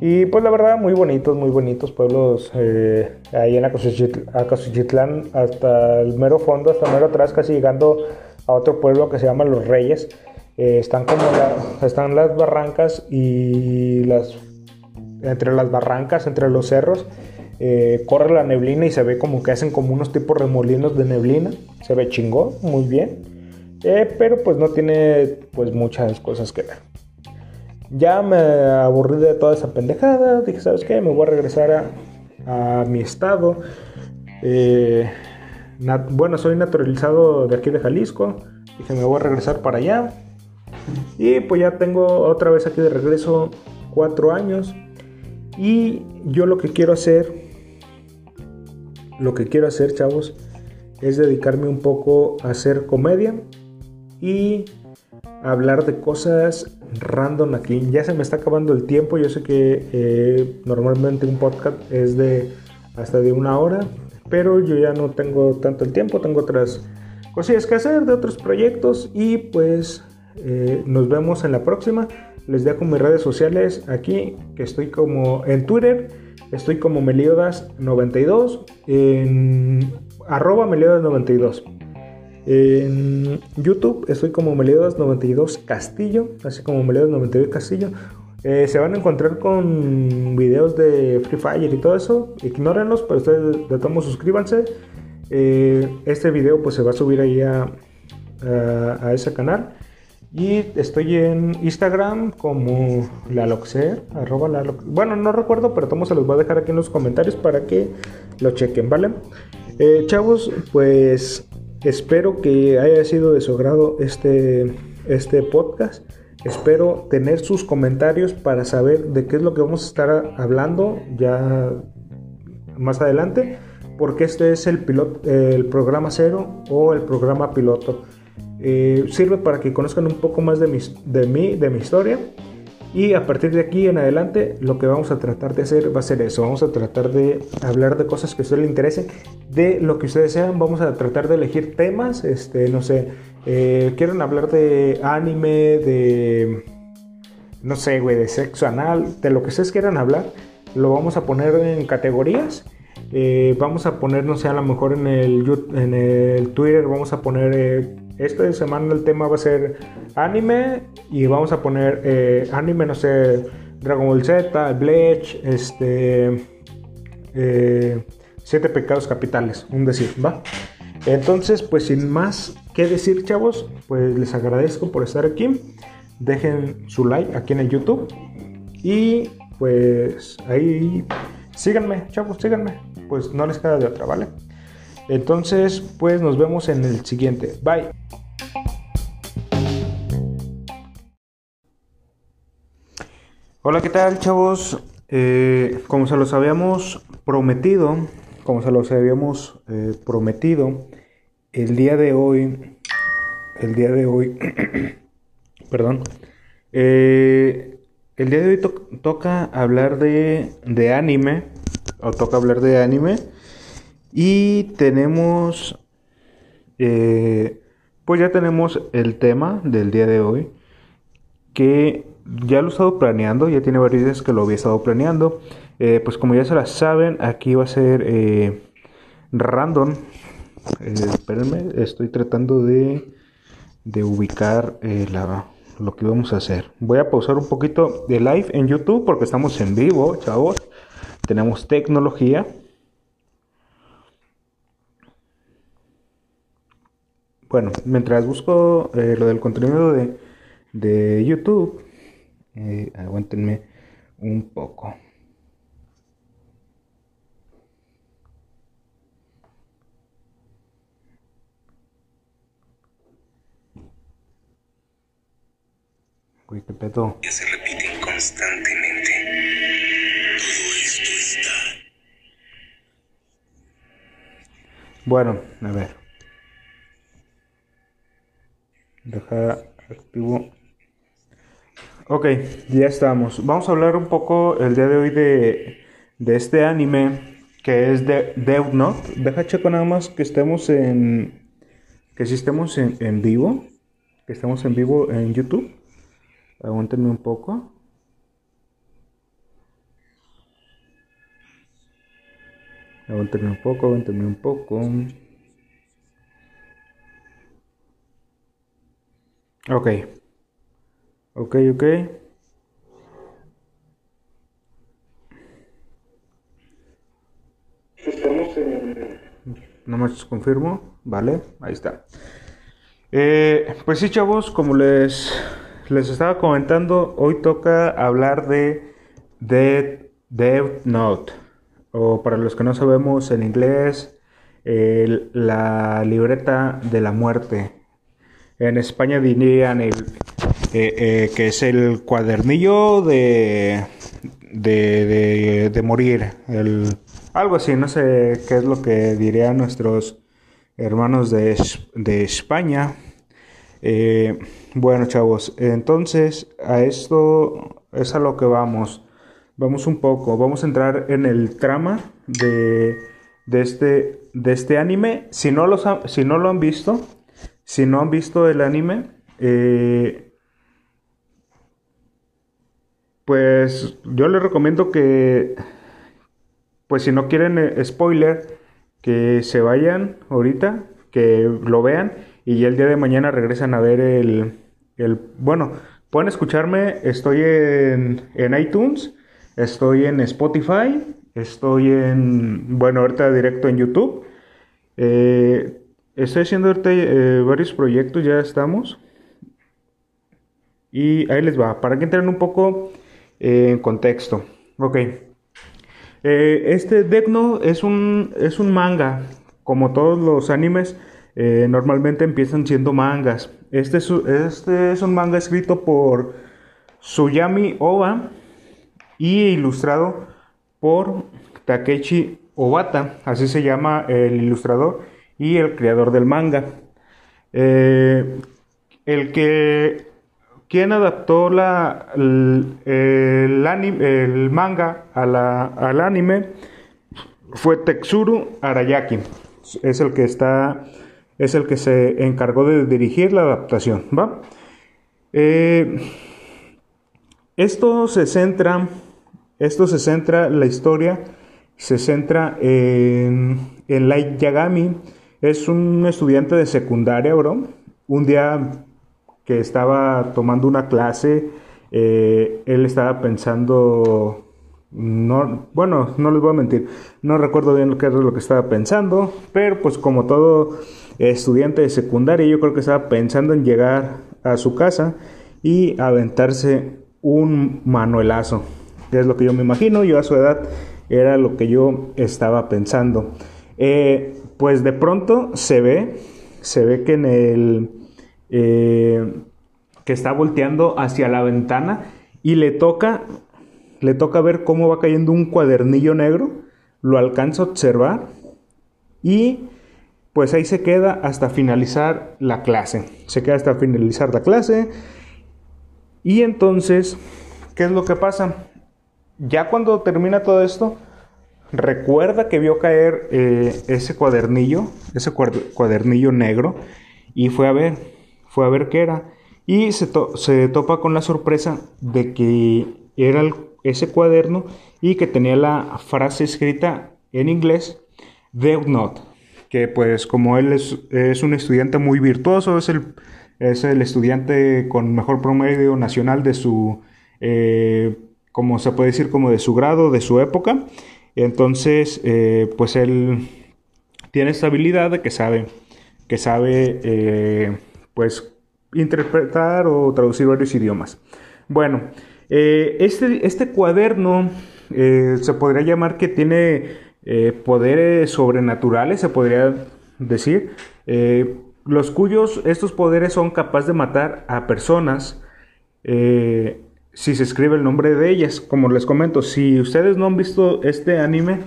Y pues la verdad, muy bonitos, muy bonitos pueblos eh, ahí en Acasuchitlán, hasta el mero fondo, hasta el mero atrás, casi llegando a otro pueblo que se llama Los Reyes. Eh, están como están las barrancas y las entre las barrancas, entre los cerros, eh, corre la neblina y se ve como que hacen como unos tipos remolinos de neblina. Se ve chingón, muy bien. Eh, pero pues no tiene pues muchas cosas que ver. Ya me aburrí de toda esa pendejada. Dije, ¿sabes qué? Me voy a regresar a, a mi estado. bueno, soy naturalizado de aquí de Jalisco. Dije, me voy a regresar para allá. Y pues ya tengo otra vez aquí de regreso cuatro años. Y yo lo que quiero hacer, lo que quiero hacer, chavos, es dedicarme un poco a hacer comedia y hablar de cosas random aquí. Ya se me está acabando el tiempo. Yo sé que eh, normalmente un podcast es de hasta de una hora, pero yo ya no tengo tanto el tiempo. Tengo otras cosillas que hacer de otros proyectos y pues eh, nos vemos en la próxima. Les dejo mis redes sociales aquí, que estoy como en Twitter, estoy como Meliodas92, en arroba Meliodas92. En YouTube estoy como Meliodas92 Castillo, así como Meliodas92 Castillo. Eh, se van a encontrar con videos de Free Fire y todo eso. Ignórenlos, pero ustedes de todos suscríbanse. Eh, este video pues se va a subir ahí a, a ese canal. Y estoy en Instagram como Laloxer, arroba Bueno, no recuerdo, pero todos se los voy a dejar aquí en los comentarios para que lo chequen, ¿vale? Eh, chavos, pues espero que haya sido de su agrado este, este podcast. Espero tener sus comentarios para saber de qué es lo que vamos a estar hablando ya más adelante, porque este es el, piloto, el programa cero o el programa piloto. Eh, sirve para que conozcan un poco más de, de mí, de mi historia. Y a partir de aquí en adelante, lo que vamos a tratar de hacer va a ser eso. Vamos a tratar de hablar de cosas que a ustedes les interesen, de lo que ustedes sean. Vamos a tratar de elegir temas. Este, no sé, eh, quieren hablar de anime, de. No sé, güey, de sexo anal, de lo que ustedes quieran hablar. Lo vamos a poner en categorías. Eh, vamos a poner, no sé, a lo mejor en el, en el Twitter, vamos a poner esta semana el tema va a ser anime y vamos a poner eh, anime, no sé, Dragon Ball Z, Bleach, este, eh, Siete Pecados Capitales, un decir, ¿va? Entonces, pues sin más que decir, chavos, pues les agradezco por estar aquí. Dejen su like aquí en el YouTube y pues ahí síganme, chavos, síganme. Pues no les queda de otra, ¿vale? Entonces, pues nos vemos en el siguiente. Bye. Hola, ¿qué tal chavos? Eh, como se los habíamos prometido, como se los habíamos eh, prometido, el día de hoy, el día de hoy, <clears throat> perdón, eh, el día de hoy toca hablar de, de anime, o toca hablar de anime, y tenemos, pues ya tenemos el tema del día de hoy, que ya lo he estado planeando, ya tiene varios días que lo había estado planeando. Eh, pues como ya se la saben, aquí va a ser eh, random. Eh, espérenme, estoy tratando de, de ubicar la, lo que vamos a hacer. Voy a pausar un poquito de live en YouTube porque estamos en vivo, chavos. Tenemos tecnología. Bueno, mientras busco lo del contenido de de YouTube. Eh, aguántenme un poco. Uy, qué pedo. Que se repiten constantemente. Todo esto está. Bueno, a ver. Deja activo. Ok, ya estamos. Vamos a hablar un poco el día de hoy de, de este anime que es de Death Note. Deja checo nada más que estemos en. Que si estemos en, en vivo. Que estemos en vivo en YouTube. Aguántenme un poco. Aguántenme un poco, aguántenme un poco. Ok. Ok, ok. Estamos en... No más confirmo. Vale, ahí está. Eh, pues sí, chavos, como les, les estaba comentando, hoy toca hablar de Death, Death Note. O para los que no sabemos en inglés, el- la libreta de la muerte. En España dirían el, eh, eh, que es el cuadernillo de, de, de- de morir. Algo así, no sé qué es lo que dirían nuestros hermanos de, de España. Eh, bueno, chavos, entonces a esto es a lo que vamos. Vamos un poco, vamos a entrar en el trama de, de este, de este anime. Si no, los si no lo han visto, si no han visto el anime, eh, pues yo les recomiendo que, pues si no quieren eh, spoiler, que se vayan ahorita, que lo vean y ya el día de mañana regresan a ver el, el bueno, pueden escucharme, estoy en, en iTunes, estoy en Spotify, estoy en, bueno, ahorita directo en YouTube. Eh, estoy haciendo ahorita eh, varios proyectos, ya estamos. Y ahí les va, para que entren un poco en contexto. Ok. Eh, este Note es un, es un manga. Como todos los animes, eh, normalmente empiezan siendo mangas. Este es, este es un manga escrito por Suyami Oba y ilustrado por Takechi Obata, así se llama el ilustrador y el creador del manga. Eh, el que quien adaptó la, el, el ani- el manga a la- al anime fue Tetsuro Arayaki. Es el que está, es el que se encargó de dirigir la adaptación, ¿va? Eh, esto se centra, esto se centra, la historia se centra en, en Light Yagami. Es un estudiante de secundaria, bro. Un día que estaba tomando una clase, eh, él estaba pensando, no, bueno, no les voy a mentir, no recuerdo bien qué era lo que estaba pensando, pero pues como todo estudiante de secundaria, yo creo que estaba pensando en llegar a su casa y aventarse un manuelazo, es lo que yo me imagino, yo a su edad era lo que yo estaba pensando. Eh, pues de pronto se ve, se ve que en el eh, que está volteando hacia la ventana y le toca, le toca ver cómo va cayendo un cuadernillo negro, lo alcanza a observar y pues ahí se queda hasta finalizar la clase. Se queda hasta finalizar la clase y entonces, ¿qué es lo que pasa? Ya cuando termina todo esto, recuerda que vio caer eh, ese cuadernillo, ese cuad- cuadernillo negro, y fue a ver, fue a ver qué era. Y se, to- se topa con la sorpresa de que era ese cuaderno y que tenía la frase escrita en inglés, Death Note, que pues como él es, es un estudiante muy virtuoso, es el, es el estudiante con mejor promedio nacional de su, eh, como se puede decir, como de su grado, de su época. Entonces, eh, pues él tiene esta habilidad de que sabe, que sabe, eh, pues, interpretar o traducir varios idiomas. Bueno, eh, este, este, cuaderno se podría llamar que tiene poderes sobrenaturales, se podría decir, los cuyos estos poderes son capaces de matar a personas si se escribe el nombre de ellas. Como les comento, si ustedes no han visto este anime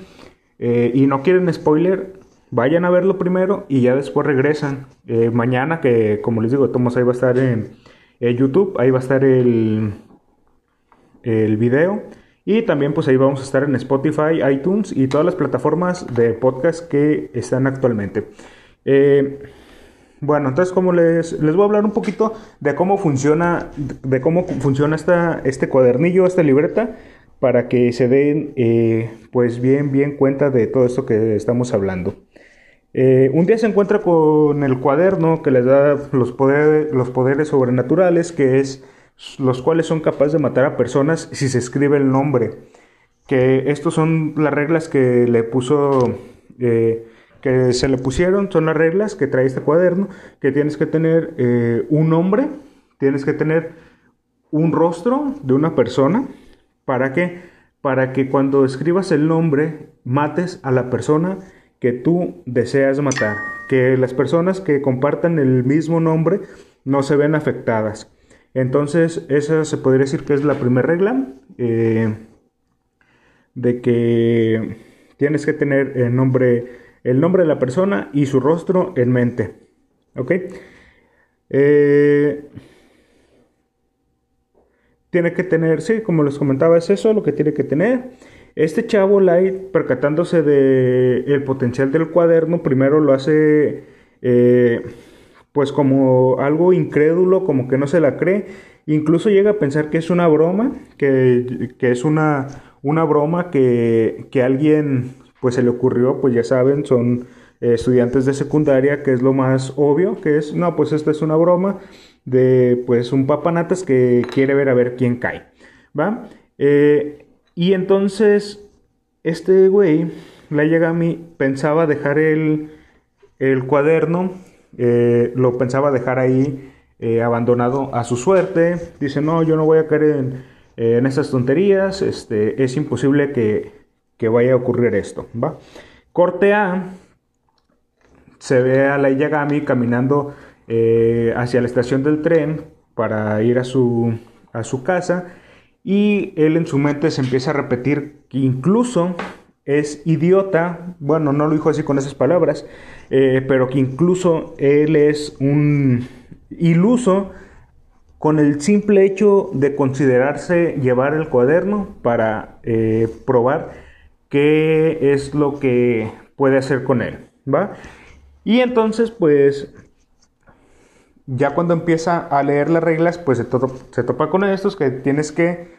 y no quieren spoiler, Vayan a verlo primero y ya después regresan. Eh, mañana, que como les digo, Tomás ahí va a estar en, YouTube, ahí va a estar el, el video. Y también pues ahí vamos a estar en Spotify, iTunes y todas las plataformas de podcast que están actualmente. Eh, bueno, entonces como les, les voy a hablar un poquito de cómo funciona, de cómo funciona esta, este cuadernillo, esta libreta, para que se den eh, pues bien, bien cuenta de todo esto que estamos hablando. Eh, un día se encuentra con el cuaderno que les da los, los poderes sobrenaturales, que es los cuales son capaces de matar a personas si se escribe el nombre. Que estos son las reglas que le puso, eh, que se le pusieron, son las reglas que trae este cuaderno, que tienes que tener eh, un nombre, tienes que tener un rostro de una persona, para que, para que cuando escribas el nombre mates a la persona que tú deseas matar, que las personas que compartan el mismo nombre no se ven afectadas. Entonces, esa se podría decir que es la primera regla, eh, de que tienes que tener el nombre, el nombre de la persona y su rostro en mente. ¿Ok? Eh, tiene que tener, sí, como les comentaba, es eso lo que tiene que tener. Este chavo Light, percatándose del el potencial del cuaderno, primero lo hace eh, pues como algo incrédulo, como que no se la cree. Incluso llega a pensar que es una broma, que, es una, una broma que, que, alguien pues se le ocurrió, pues ya saben, son eh, estudiantes de secundaria, que es lo más obvio, que es, no, pues esta es una broma de pues un papanatas que quiere ver a ver quién cae, ¿va? Eh, y entonces, este güey, la mí, pensaba dejar el, el cuaderno, eh, lo pensaba dejar ahí abandonado a su suerte. Dice, no, yo no voy a caer en, en estas tonterías, este, es imposible que, que, vaya a ocurrir esto, ¿va? Corte A, se ve a la Yagami caminando eh, hacia la estación del tren para ir a su, a su casa y él en su mente se empieza a repetir que incluso es idiota, bueno, no lo dijo así con esas palabras, eh, pero que incluso él es un iluso con el simple hecho de considerarse llevar el cuaderno para eh, probar qué es lo que puede hacer con él, ¿va? Y entonces, pues, ya cuando empieza a leer las reglas, pues se, se topa con estos que tienes que,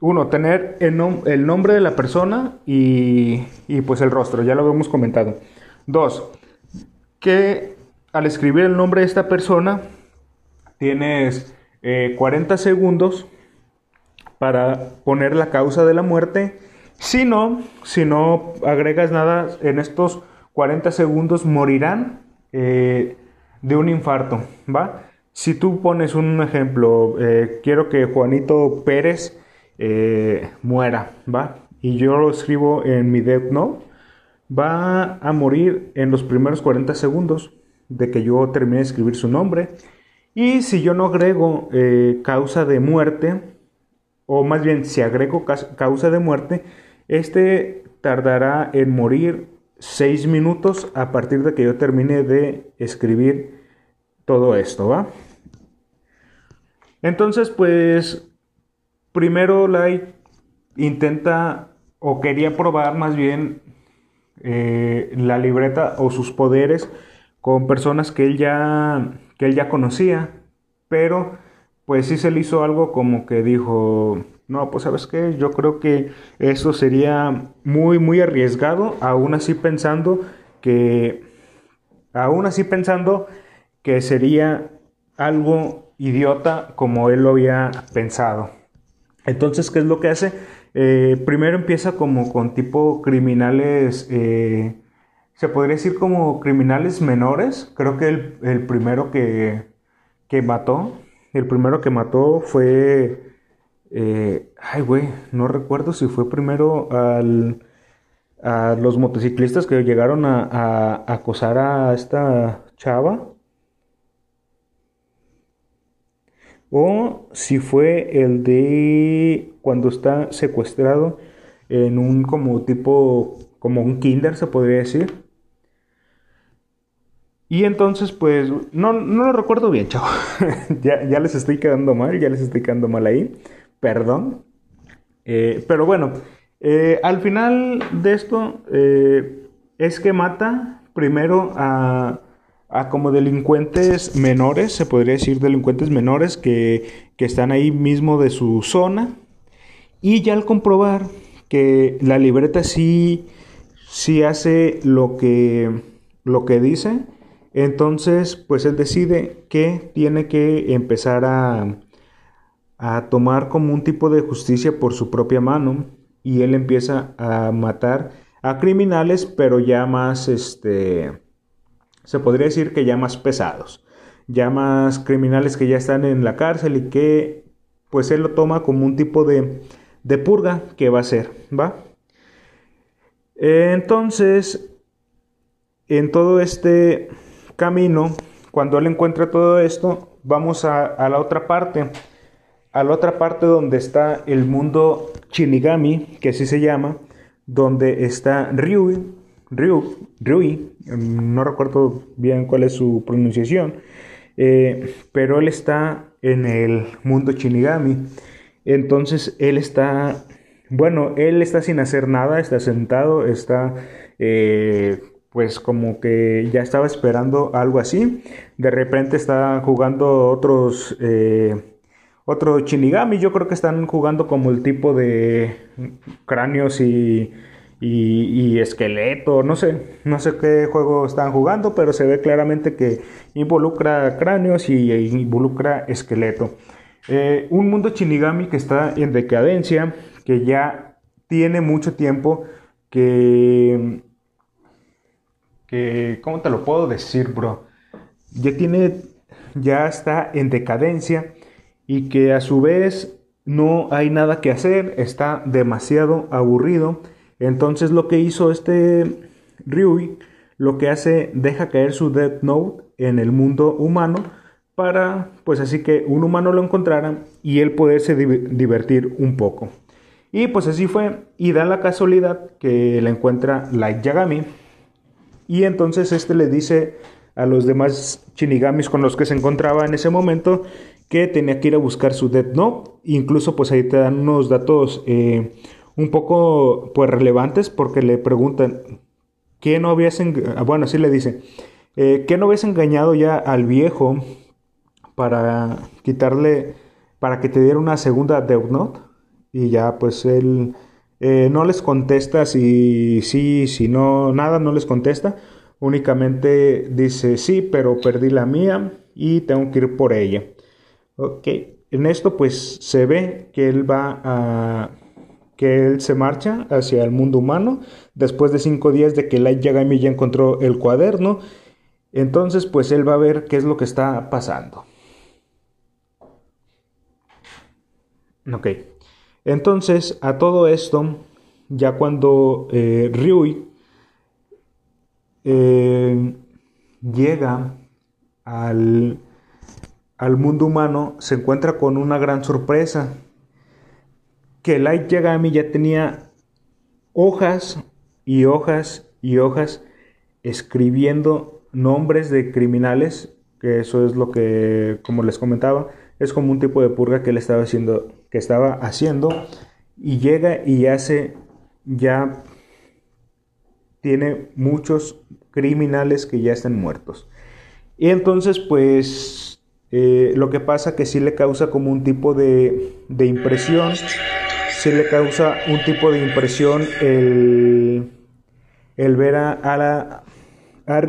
uno, tener el, el nombre de la persona y, y, pues el rostro, ya lo habíamos comentado. Dos, que al escribir el nombre de esta persona, tienes 40 eh, segundos para poner la causa de la muerte. Si no, si no agregas nada en estos 40 segundos, morirán. Eh, de un infarto, ¿va? Si tú pones un ejemplo, eh, quiero que Juanito Pérez eh, muera, ¿va? Y yo lo escribo en mi Death Note, va a morir en los primeros 40 segundos de que yo termine de escribir su nombre. Y si yo no agrego causa de muerte, o más bien si agrego causa de muerte, este tardará en morir 6 minutos a partir de que yo termine de escribir todo esto, ¿va? Entonces, pues, primero Light intenta o quería probar más bien eh, la libreta o sus poderes con personas que él ya que él ya conocía, pero pues sí se le hizo algo como que dijo, no, pues sabes qué, yo creo que eso sería muy, muy arriesgado, aún así pensando que, aún así pensando que sería algo idiota como él lo había pensado. Entonces, ¿qué es lo que hace? Eh, primero empieza como con tipo criminales, eh, se podría decir como criminales menores. Creo que el, el primero que, que mató, el primero que mató fue, eh, ay güey, no recuerdo si fue primero al, a los motociclistas que llegaron a, acosar a esta chava. O si fue el de cuando está secuestrado en un como tipo, como un kinder se podría decir. Y entonces, pues, no, no lo recuerdo bien, <laughs> chavo. ya, ya, les estoy quedando mal, ya les estoy quedando mal ahí. Perdón. Eh, pero bueno, eh, al final de esto eh, es que mata primero a, a, como delincuentes menores, se podría decir delincuentes menores que, que están ahí mismo de su zona. Y ya al comprobar que la libreta sí, sí hace lo que, lo que dice, entonces, pues él decide que tiene que empezar a, a tomar como un tipo de justicia por su propia mano y él empieza a matar a criminales, pero ya más, este, se podría decir que ya más pesados, ya más criminales que ya están en la cárcel y que pues él lo toma como un tipo de, de purga que va a ser, ¿va? Entonces, en todo este camino, cuando él encuentra todo esto, vamos a, la otra parte, a la otra parte donde está el mundo Shinigami, que así se llama, donde está Ryui, Ryu, Ryui, no recuerdo bien cuál es su pronunciación, eh, pero él está en el mundo Shinigami. Entonces él está, bueno, él está sin hacer nada, está sentado, está eh, pues como que ya estaba esperando algo así. De repente está jugando otros, eh, otro Shinigami. Yo creo que están jugando como el tipo de cráneos y, y, esqueleto. No sé, no sé qué juego están jugando, pero se ve claramente que involucra cráneos y e involucra esqueleto. Eh, un mundo Shinigami que está en decadencia, que ya tiene mucho tiempo que que, ¿cómo te lo puedo decir, bro? Ya tiene, ya está en decadencia y que a su vez no hay nada que hacer, está demasiado aburrido. Entonces lo que hizo este Ryui, lo que hace, deja caer su Death Note en el mundo humano para, pues así que un humano lo encontrara y él poderse divertir un poco. Y pues así fue, y da la casualidad que la encuentra Light Yagami, y entonces este le dice a los demás Shinigamis con los que se encontraba en ese momento que tenía que ir a buscar su Death Note. Incluso pues ahí te dan unos datos eh, un poco pues relevantes porque le preguntan ¿qué no habías ah, bueno le eh, ¿qué no habías engañado ya al viejo para quitarle para que te diera una segunda Death Note? Y ya pues él eh, no les contesta si sí, si no, nada, no les contesta. Únicamente dice sí, pero perdí la mía y tengo que ir por ella. Ok, en esto pues se ve que él va a que él se marcha hacia el mundo humano después de cinco días de que Light Yagami ya encontró el cuaderno. Entonces pues él va a ver qué es lo que está pasando. Ok. Entonces, a todo esto, ya cuando eh, Ryui eh, llega al, al mundo humano, se encuentra con una gran sorpresa, que Light Yagami ya tenía hojas y hojas y hojas escribiendo nombres de criminales, que eso es lo que, como les comentaba, es como un tipo de purga que él estaba haciendo, que estaba haciendo y llega y hace ya tiene muchos criminales que ya están muertos. Y entonces, pues, eh, lo que pasa que sí le causa como un tipo de, impresión, sí le causa un tipo de impresión el, ver a, a, la, a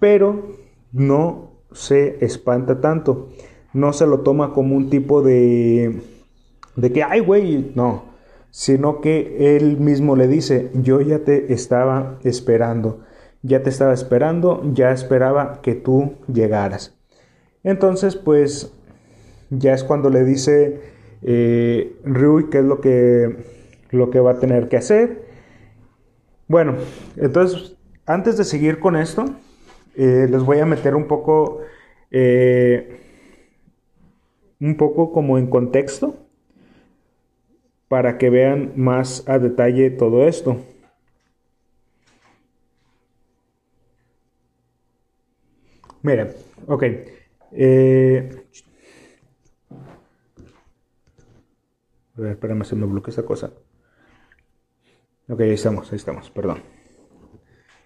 pero no se espanta tanto no se lo toma como un tipo de, de que, ay, güey, no, sino que él mismo le dice, yo ya te estaba esperando, ya te estaba esperando, ya esperaba que tú llegaras. Entonces, pues ya es cuando le dice eh, Rui qué es lo que, lo que va a tener que hacer. Bueno, entonces, antes de seguir con esto, eh, les voy a meter un poco, eh, un poco como en contexto para que vean más a detalle todo esto. Miren, ok. Eh, a ver, espérame, se me bloquea esa cosa. Ok, ahí estamos, ahí estamos, perdón.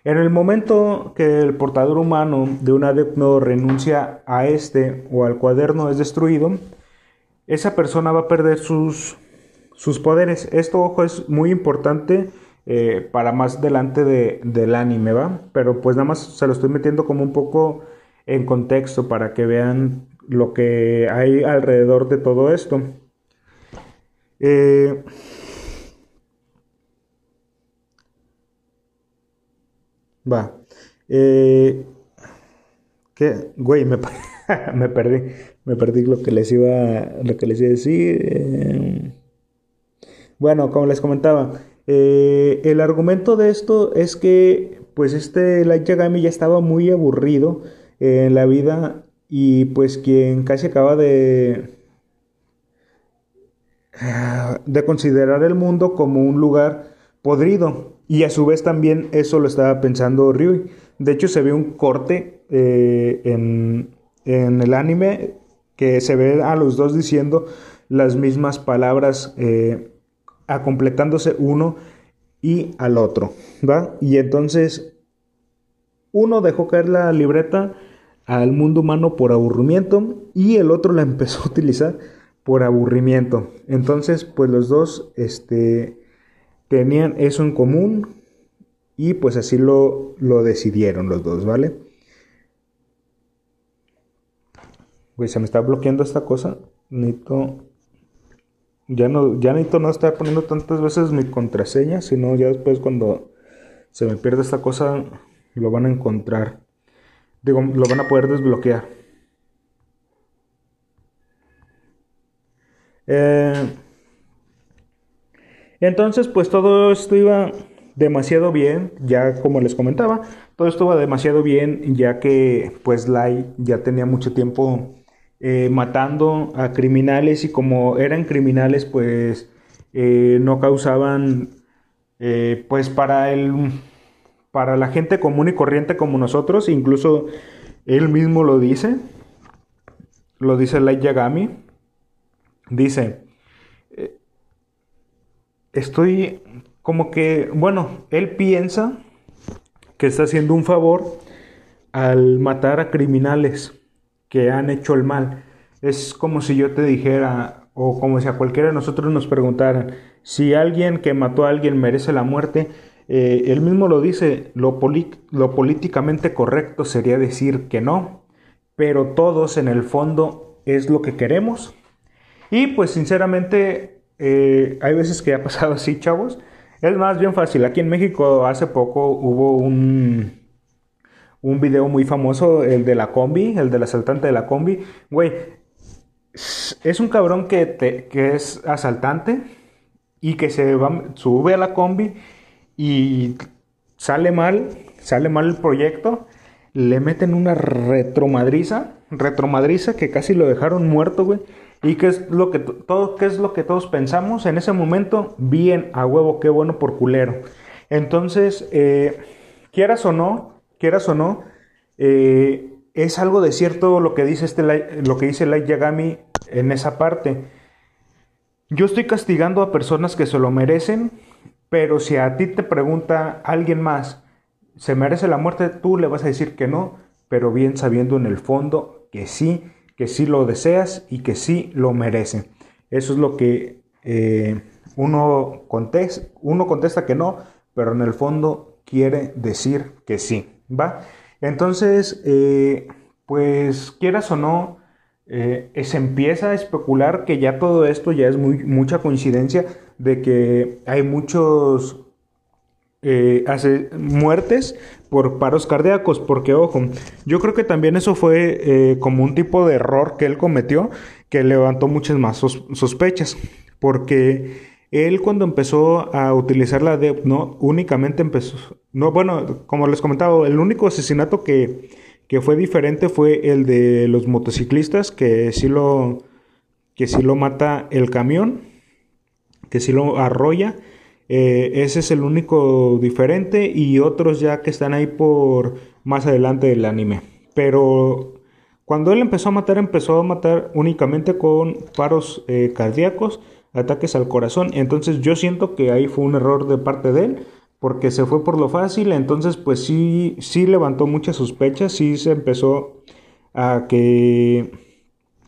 En el momento que el portador humano de un adepto renuncia a este o al cuaderno es destruido, esa persona va a perder sus, sus poderes. Esto, ojo, es muy importante eh, para más delante de, del anime, ¿va? Pero pues nada más se lo estoy metiendo como un poco en contexto para que vean lo que hay alrededor de todo esto. Eh, va. Eh, ¿Qué? Güey, me, <laughs> me, perdí. Me perdí lo que les iba, lo que les iba a decir. Eh, bueno, como les comentaba, eh, el argumento de esto es que pues este Light Yagami ya estaba muy aburrido en la vida y pues quien casi acaba de de considerar el mundo como un lugar podrido y a su vez también eso lo estaba pensando Ryui. De hecho se ve un corte eh, en, en, el anime que se ve a los dos diciendo las mismas palabras eh, completándose uno y al otro, ¿va? Y entonces uno dejó caer la libreta al mundo humano por aburrimiento y el otro la empezó a utilizar por aburrimiento. Entonces, pues los dos este, tenían eso en común y pues así lo, lo decidieron los dos, ¿vale? Pues se me está bloqueando esta cosa. Necesito. Ya no, ya necesito no estar poniendo tantas veces mi contraseña, sino ya después cuando se me pierde esta cosa, lo van a encontrar. Digo, lo van a poder desbloquear. Eh, entonces, pues todo esto iba demasiado bien, ya como les comentaba, todo esto iba demasiado bien, ya que pues Lai ya tenía mucho tiempo eh, matando a criminales y como eran criminales, pues eh, no causaban, pues para el para la gente común y corriente como nosotros, incluso él mismo lo dice, lo dice Light Yagami, dice, eh, estoy como que, bueno, él piensa que está haciendo un favor al matar a criminales que han hecho el mal. Es como si yo te dijera, o como si a cualquiera de nosotros nos preguntaran, si alguien que mató a alguien merece la muerte, eh, él mismo lo dice, lo, lo políticamente correcto sería decir que no, pero todos en el fondo es lo que queremos. Y pues sinceramente eh, hay veces que ha pasado así, chavos. Es más bien fácil. Aquí en México hace poco hubo un, un video muy famoso, el de la combi, el del asaltante de la combi. Güey, es un cabrón que, que es asaltante y que se va, sube a la combi y sale mal, sale mal el proyecto, le meten una retromadriza, retromadriza que casi lo dejaron muerto, güey. ¿Y es lo que todo, es lo que todos pensamos en ese momento? Bien, a huevo, qué bueno por culero. Entonces, eh, quieras o no, quieras o no, eh, es algo de cierto lo que dice este lo que dice Light Yagami en esa parte. Yo estoy castigando a personas que se lo merecen pero si a ti te pregunta alguien más, ¿se merece la muerte? Tú le vas a decir que no, pero bien sabiendo en el fondo que sí, que sí lo deseas y que sí lo merece. Eso es lo que eh, uno, contesta, uno contesta que no, pero en el fondo quiere decir que sí, ¿va? Entonces, eh, pues quieras o no, eh, se empieza a especular que ya todo esto ya es mucha coincidencia de que hay muchos eh, muertes por paros cardíacos, porque ojo, yo creo que también eso fue eh, como un tipo de error que él cometió que levantó muchas más sospechas, porque él cuando empezó a utilizar la DEP, no únicamente empezó, no, bueno, como les comentaba, el único asesinato que, que fue diferente fue el de los motociclistas, que sí lo, que sí lo mata el camión, que sí lo arrolla, eh, ese es el único diferente y otros ya que están ahí por más adelante del anime. Pero cuando él empezó a matar, empezó a matar únicamente con paros eh, cardíacos, ataques al corazón. Entonces yo siento que ahí fue un error de parte de él, porque se fue por lo fácil. Entonces pues sí, sí levantó muchas sospechas, sí se empezó a que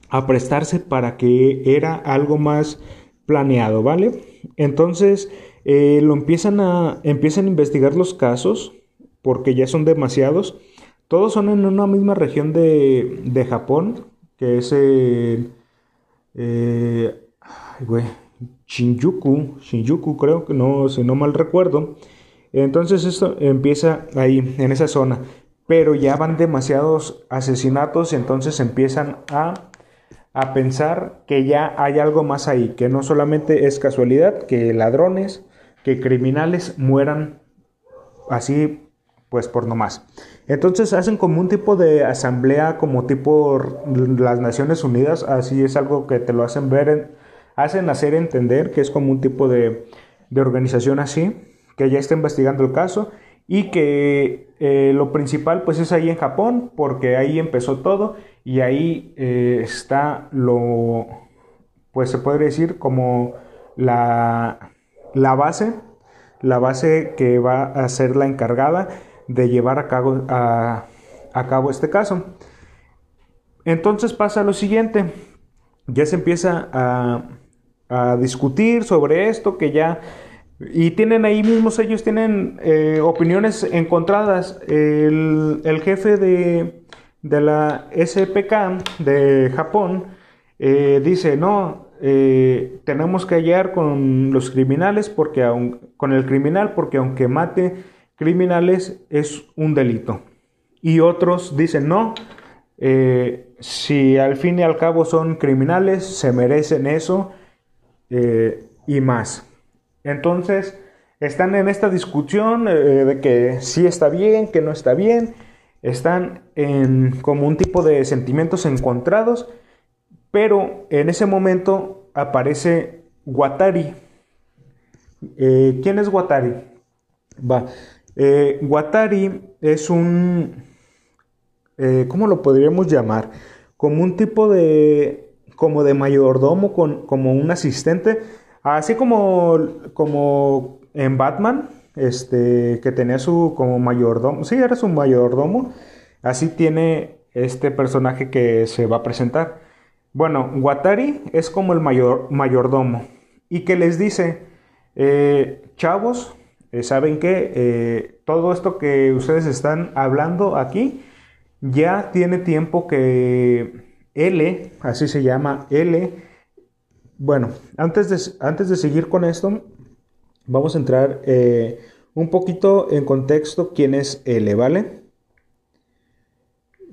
a prestarse para que era algo más planeado, ¿vale? Entonces eh, lo empiezan a empiezan a investigar los casos porque ya son demasiados todos son en una misma región de, Japón, que es el... Eh, Shinjuku, Shinjuku creo que no, si no mal recuerdo. Entonces esto empieza ahí, en esa zona. Pero ya van demasiados asesinatos entonces empiezan a, a pensar que ya hay algo más ahí, que no solamente es casualidad que ladrones, que criminales mueran así pues por nomás. Entonces hacen como un tipo de asamblea, como tipo las Naciones Unidas, así es algo que te lo hacen ver, hacen hacer entender que es como un tipo de, organización así, que ya está investigando el caso y que eh, lo principal pues es ahí en Japón, porque ahí empezó todo y ahí eh, está lo, pues se podría decir como la, la base, la base que va a ser la encargada de llevar a cabo, a, cabo este caso. Entonces pasa lo siguiente, ya se empieza a, a discutir sobre esto, que ya... Y tienen ahí mismos, ellos tienen eh, opiniones encontradas. El, jefe de, de, la SPK de Japón eh, dice, no, eh, tenemos que hallar con los criminales, porque aun, con el criminal, porque aunque mate criminales es un delito. Y otros dicen, no, eh, si al fin y al cabo son criminales, se merecen eso y más. Entonces, están en esta discusión eh, de que sí está bien, que no está bien, están en como un tipo de sentimientos encontrados, pero en ese momento aparece Watari. ¿Quién es Watari? Va, eh, Watari es un, eh, ¿cómo lo podríamos llamar? Como un tipo de, como de mayordomo, con, como un asistente, así como, como en Batman, este, que tenía su como mayordomo, sí, era su mayordomo, así tiene este personaje que se va a presentar. Bueno, Watari es como el mayor, mayordomo y que les dice, eh, chavos, eh, saben que eh, todo esto que ustedes están hablando aquí ya tiene tiempo que L, así se llama L. Bueno, antes de, antes de seguir con esto, vamos a entrar eh, un poquito en contexto quién es L, ¿vale?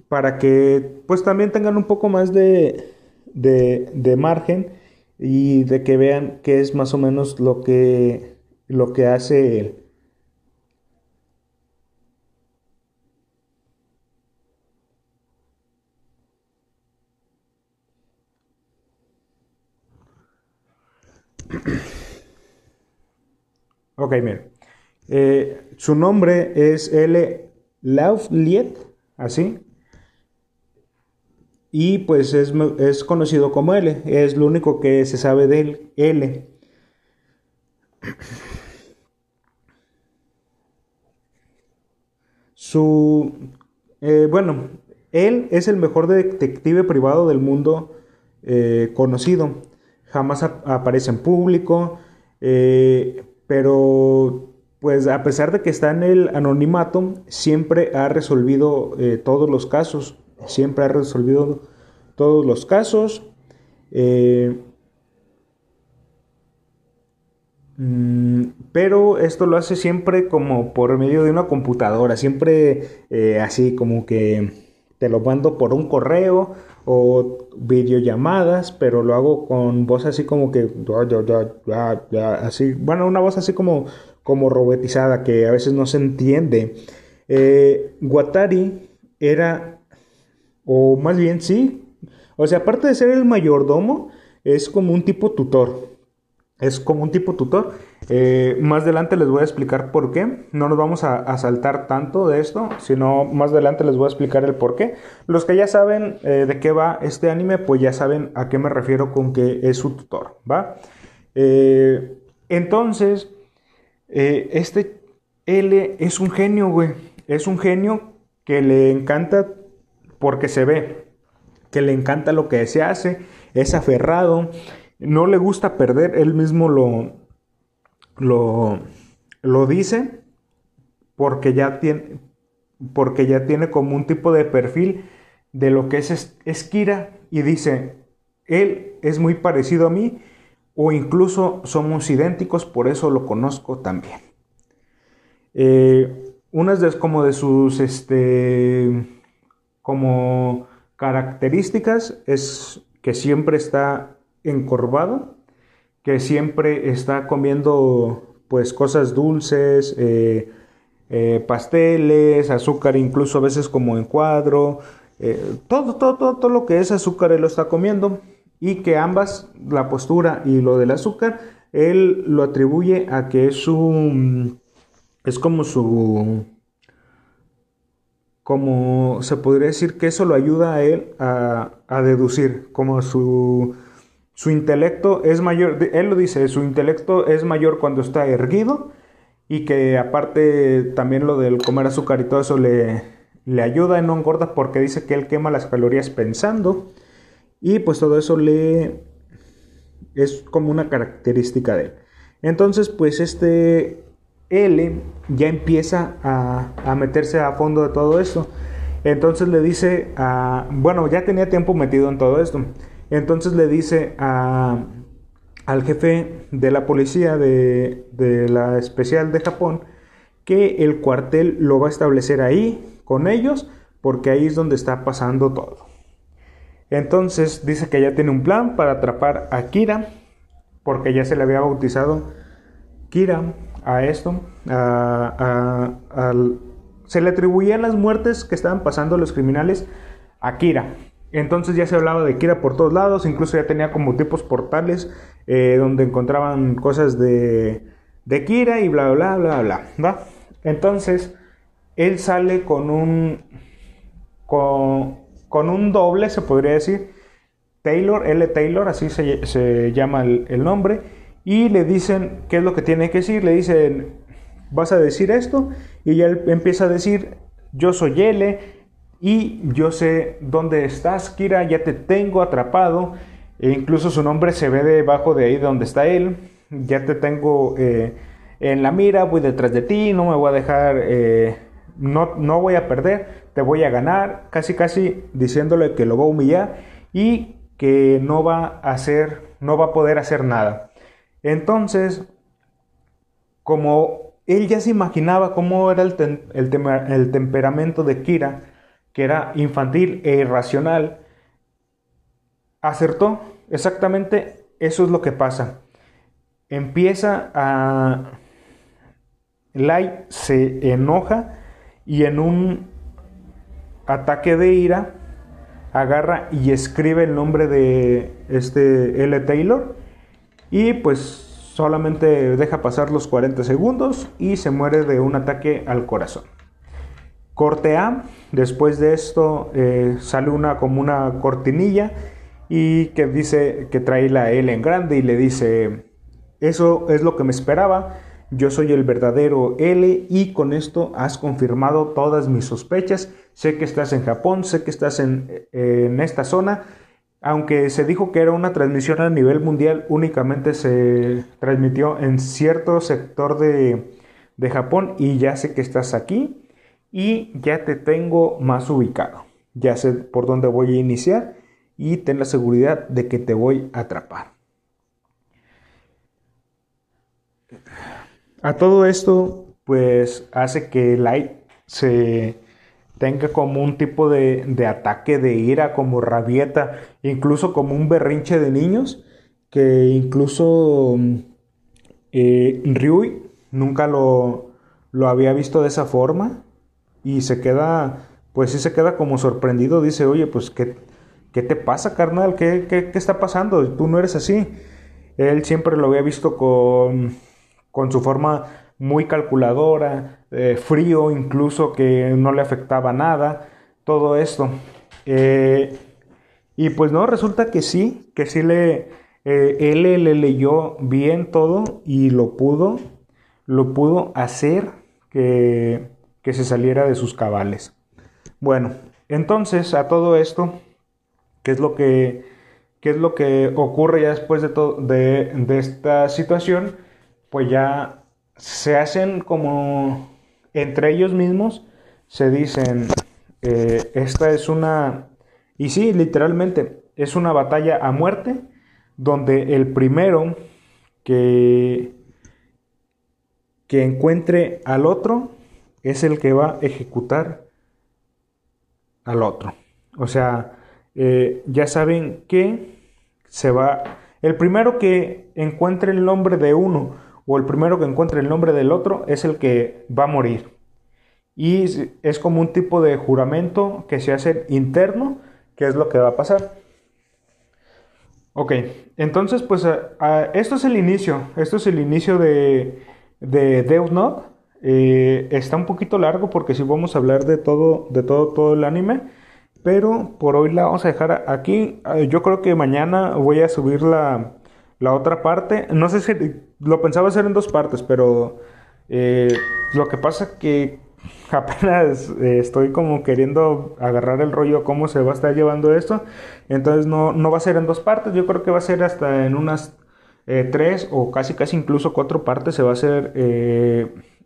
Para que pues también tengan un poco más de, de, de margen y de que vean qué es más o menos lo que lo que hace él. Ok, miren. Eh, su nombre es L. Laufliet, así. Y pues es, es, conocido como L. Es lo único que se sabe de él, L. Su, eh, bueno, él es el mejor detective privado del mundo eh, conocido. Jamás aparece en público, eh, pero pues a pesar de que está en el anonimato, siempre ha resolvido todos los casos. Siempre ha resolvido todos los casos. Mm, pero esto lo hace siempre como por medio de una computadora, siempre eh, así como que te lo mando por un correo o videollamadas, pero lo hago con voz así como que así, bueno, una voz así como como robotizada que a veces no se entiende. Eh, Watari era, o más bien sí, o sea, aparte de ser el mayordomo, es como un tipo tutor. Es como un tipo tutor. Eh, más adelante les voy a explicar por qué. No nos vamos a, saltar tanto de esto, sino más adelante les voy a explicar el por qué. Los que ya saben eh, de qué va este anime, pues ya saben a qué me refiero con que es su tutor, ¿va? Eh, entonces, este L es un genio, güey. Es un genio que le encanta porque se ve, que le encanta lo que se hace, es aferrado no le gusta perder, él mismo lo, lo, lo dice porque ya, tiene, porque ya tiene como un tipo de perfil de lo que es Esquira y dice, él es muy parecido a mí o incluso somos idénticos, por eso lo conozco también. Eh, unas de, de sus este, como características es que siempre está encorvado, que siempre está comiendo pues cosas dulces, eh, eh, pasteles, azúcar incluso a veces como en cuadro, eh, todo, todo, todo, todo, lo que es azúcar él lo está comiendo y que ambas, la postura y lo del azúcar, él lo atribuye a que es su, es como su, como se podría decir que eso lo ayuda a él a deducir, como su su intelecto es mayor, él lo dice, su intelecto es mayor cuando está erguido y que aparte también lo del comer azúcar y todo eso le, le ayuda y no engorda porque dice que él quema las calorías pensando y pues todo eso le es como una característica de él. Entonces pues este L ya empieza a, a meterse a fondo de todo esto. Entonces le dice bueno, ya tenía tiempo metido en todo esto. Entonces le dice al jefe de la policía de, la especial de Japón que el cuartel lo va a establecer ahí con ellos porque ahí es donde está pasando todo. Entonces dice que ya tiene un plan para atrapar a Kira porque ya se le había bautizado Kira a esto. se le atribuían las muertes que estaban pasando los criminales a Kira. Entonces ya se hablaba de Kira por todos lados, incluso ya tenía como tipos portales eh, donde encontraban cosas de, Kira y bla, bla, bla, bla. Entonces, él sale con un, con, un doble, se podría decir, Taylor, L. Taylor, así se, llama el, el, nombre, y le dicen qué es lo que tiene que decir, le dicen, vas a decir esto, y ya él empieza a decir, yo soy L, y yo sé dónde estás, Kira, ya te tengo atrapado. E incluso su nombre se ve debajo de ahí donde está él. Ya te tengo eh, en la mira, voy detrás de ti, no me voy a dejar, eh, no, no voy a perder, te voy a ganar. Casi, casi diciéndole que lo va a humillar y que no va a hacer, no va a poder hacer nada. Entonces, como él ya se imaginaba cómo era el, el temperamento de Kira, que era infantil e irracional, acertó. Exactamente eso es lo que pasa. Empieza a... Light se enoja y en un ataque de ira agarra y escribe el nombre de este L. Taylor y pues solamente deja pasar los 40 segundos y se muere de un ataque al corazón. Corte A, después de esto eh, sale una como una cortinilla y que dice que trae la L en grande y le dice, eso es lo que me esperaba, yo soy el verdadero L y con esto has confirmado todas mis sospechas, sé que estás en Japón, sé que estás en, en esta zona, aunque se dijo que era una transmisión a nivel mundial, únicamente se transmitió en cierto sector de, de Japón y ya sé que estás aquí y ya te tengo más ubicado. Ya sé por dónde voy a iniciar y ten la seguridad de que te voy a atrapar. a todo esto, pues hace que Light se tenga como un tipo de, ataque de ira, como rabieta, incluso como un berrinche de niños, que incluso eh, Ryui nunca lo, lo había visto de esa forma y se queda, pues sí se queda como sorprendido, dice, oye, pues ¿qué, qué te pasa, carnal? ¿Qué, ¿Qué, qué, está pasando? Tú no eres así. Él siempre lo había visto con, con su forma muy calculadora, eh, frío incluso, que no le afectaba nada, todo esto. Eh, y pues no, resulta que sí, que sí le, eh, él le leyó bien todo y lo pudo, lo pudo hacer que, que se saliera de sus cabales. Bueno, entonces a todo esto, ¿qué es lo que, qué es lo que ocurre ya después de, de, de esta situación? Pues ya se hacen como entre ellos mismos, se dicen, eh, esta es una, y sí, literalmente, es una batalla a muerte, donde el primero que, que encuentre al otro es el que va a ejecutar al otro. O sea, eh, ya saben que se va, el primero que encuentre el nombre de uno, o el primero que encuentre el nombre del otro es el que va a morir. Y es como un tipo de juramento que se hace interno, que es lo que va a pasar. Ok, entonces pues esto es el inicio, esto es el inicio de, de Death Note. Eh, está un poquito largo porque si vamos a hablar de todo, de todo, todo el anime. Pero por hoy la vamos a dejar aquí. Eh, yo creo que mañana voy a subir la, la otra parte, no sé si lo pensaba hacer en dos partes, pero eh, lo que pasa que <laughs> apenas eh, estoy como queriendo agarrar el rollo cómo se va a estar llevando esto, entonces no, no va a ser en dos partes, yo creo que va a ser hasta en unas tres o casi casi incluso cuatro partes se va a hacer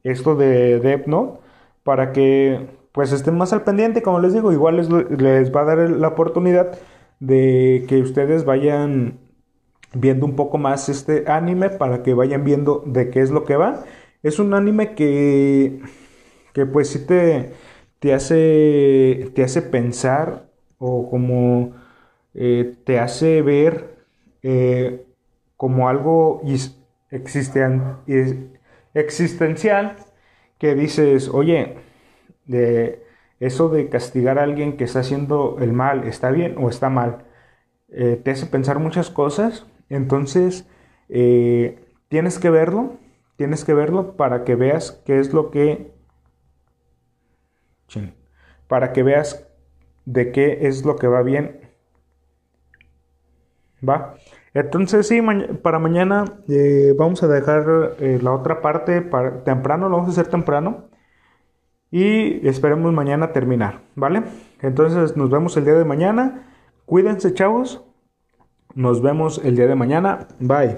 esto de Dev Note para que pues estén más al pendiente, como les digo, igual les, les va a dar la oportunidad de que ustedes vayan viendo un poco más este anime para que vayan viendo de qué es lo que va. Es un anime que, que pues sí te, te, hace, te hace pensar o como eh, te hace ver eh, como algo existencial que dices, oye, de eso de castigar a alguien que está haciendo el mal, ¿está bien o está mal? Eh, te hace pensar muchas cosas entonces, eh, tienes que verlo, tienes que verlo para que veas qué es lo que... Para que veas de qué es lo que va bien. ¿Va? Entonces sí, para mañana eh, vamos a dejar eh, la otra parte para temprano, lo vamos a hacer temprano. Y esperemos mañana terminar, ¿vale? Entonces nos vemos el día de mañana. Cuídense, chavos. Nos vemos el día de mañana. Bye.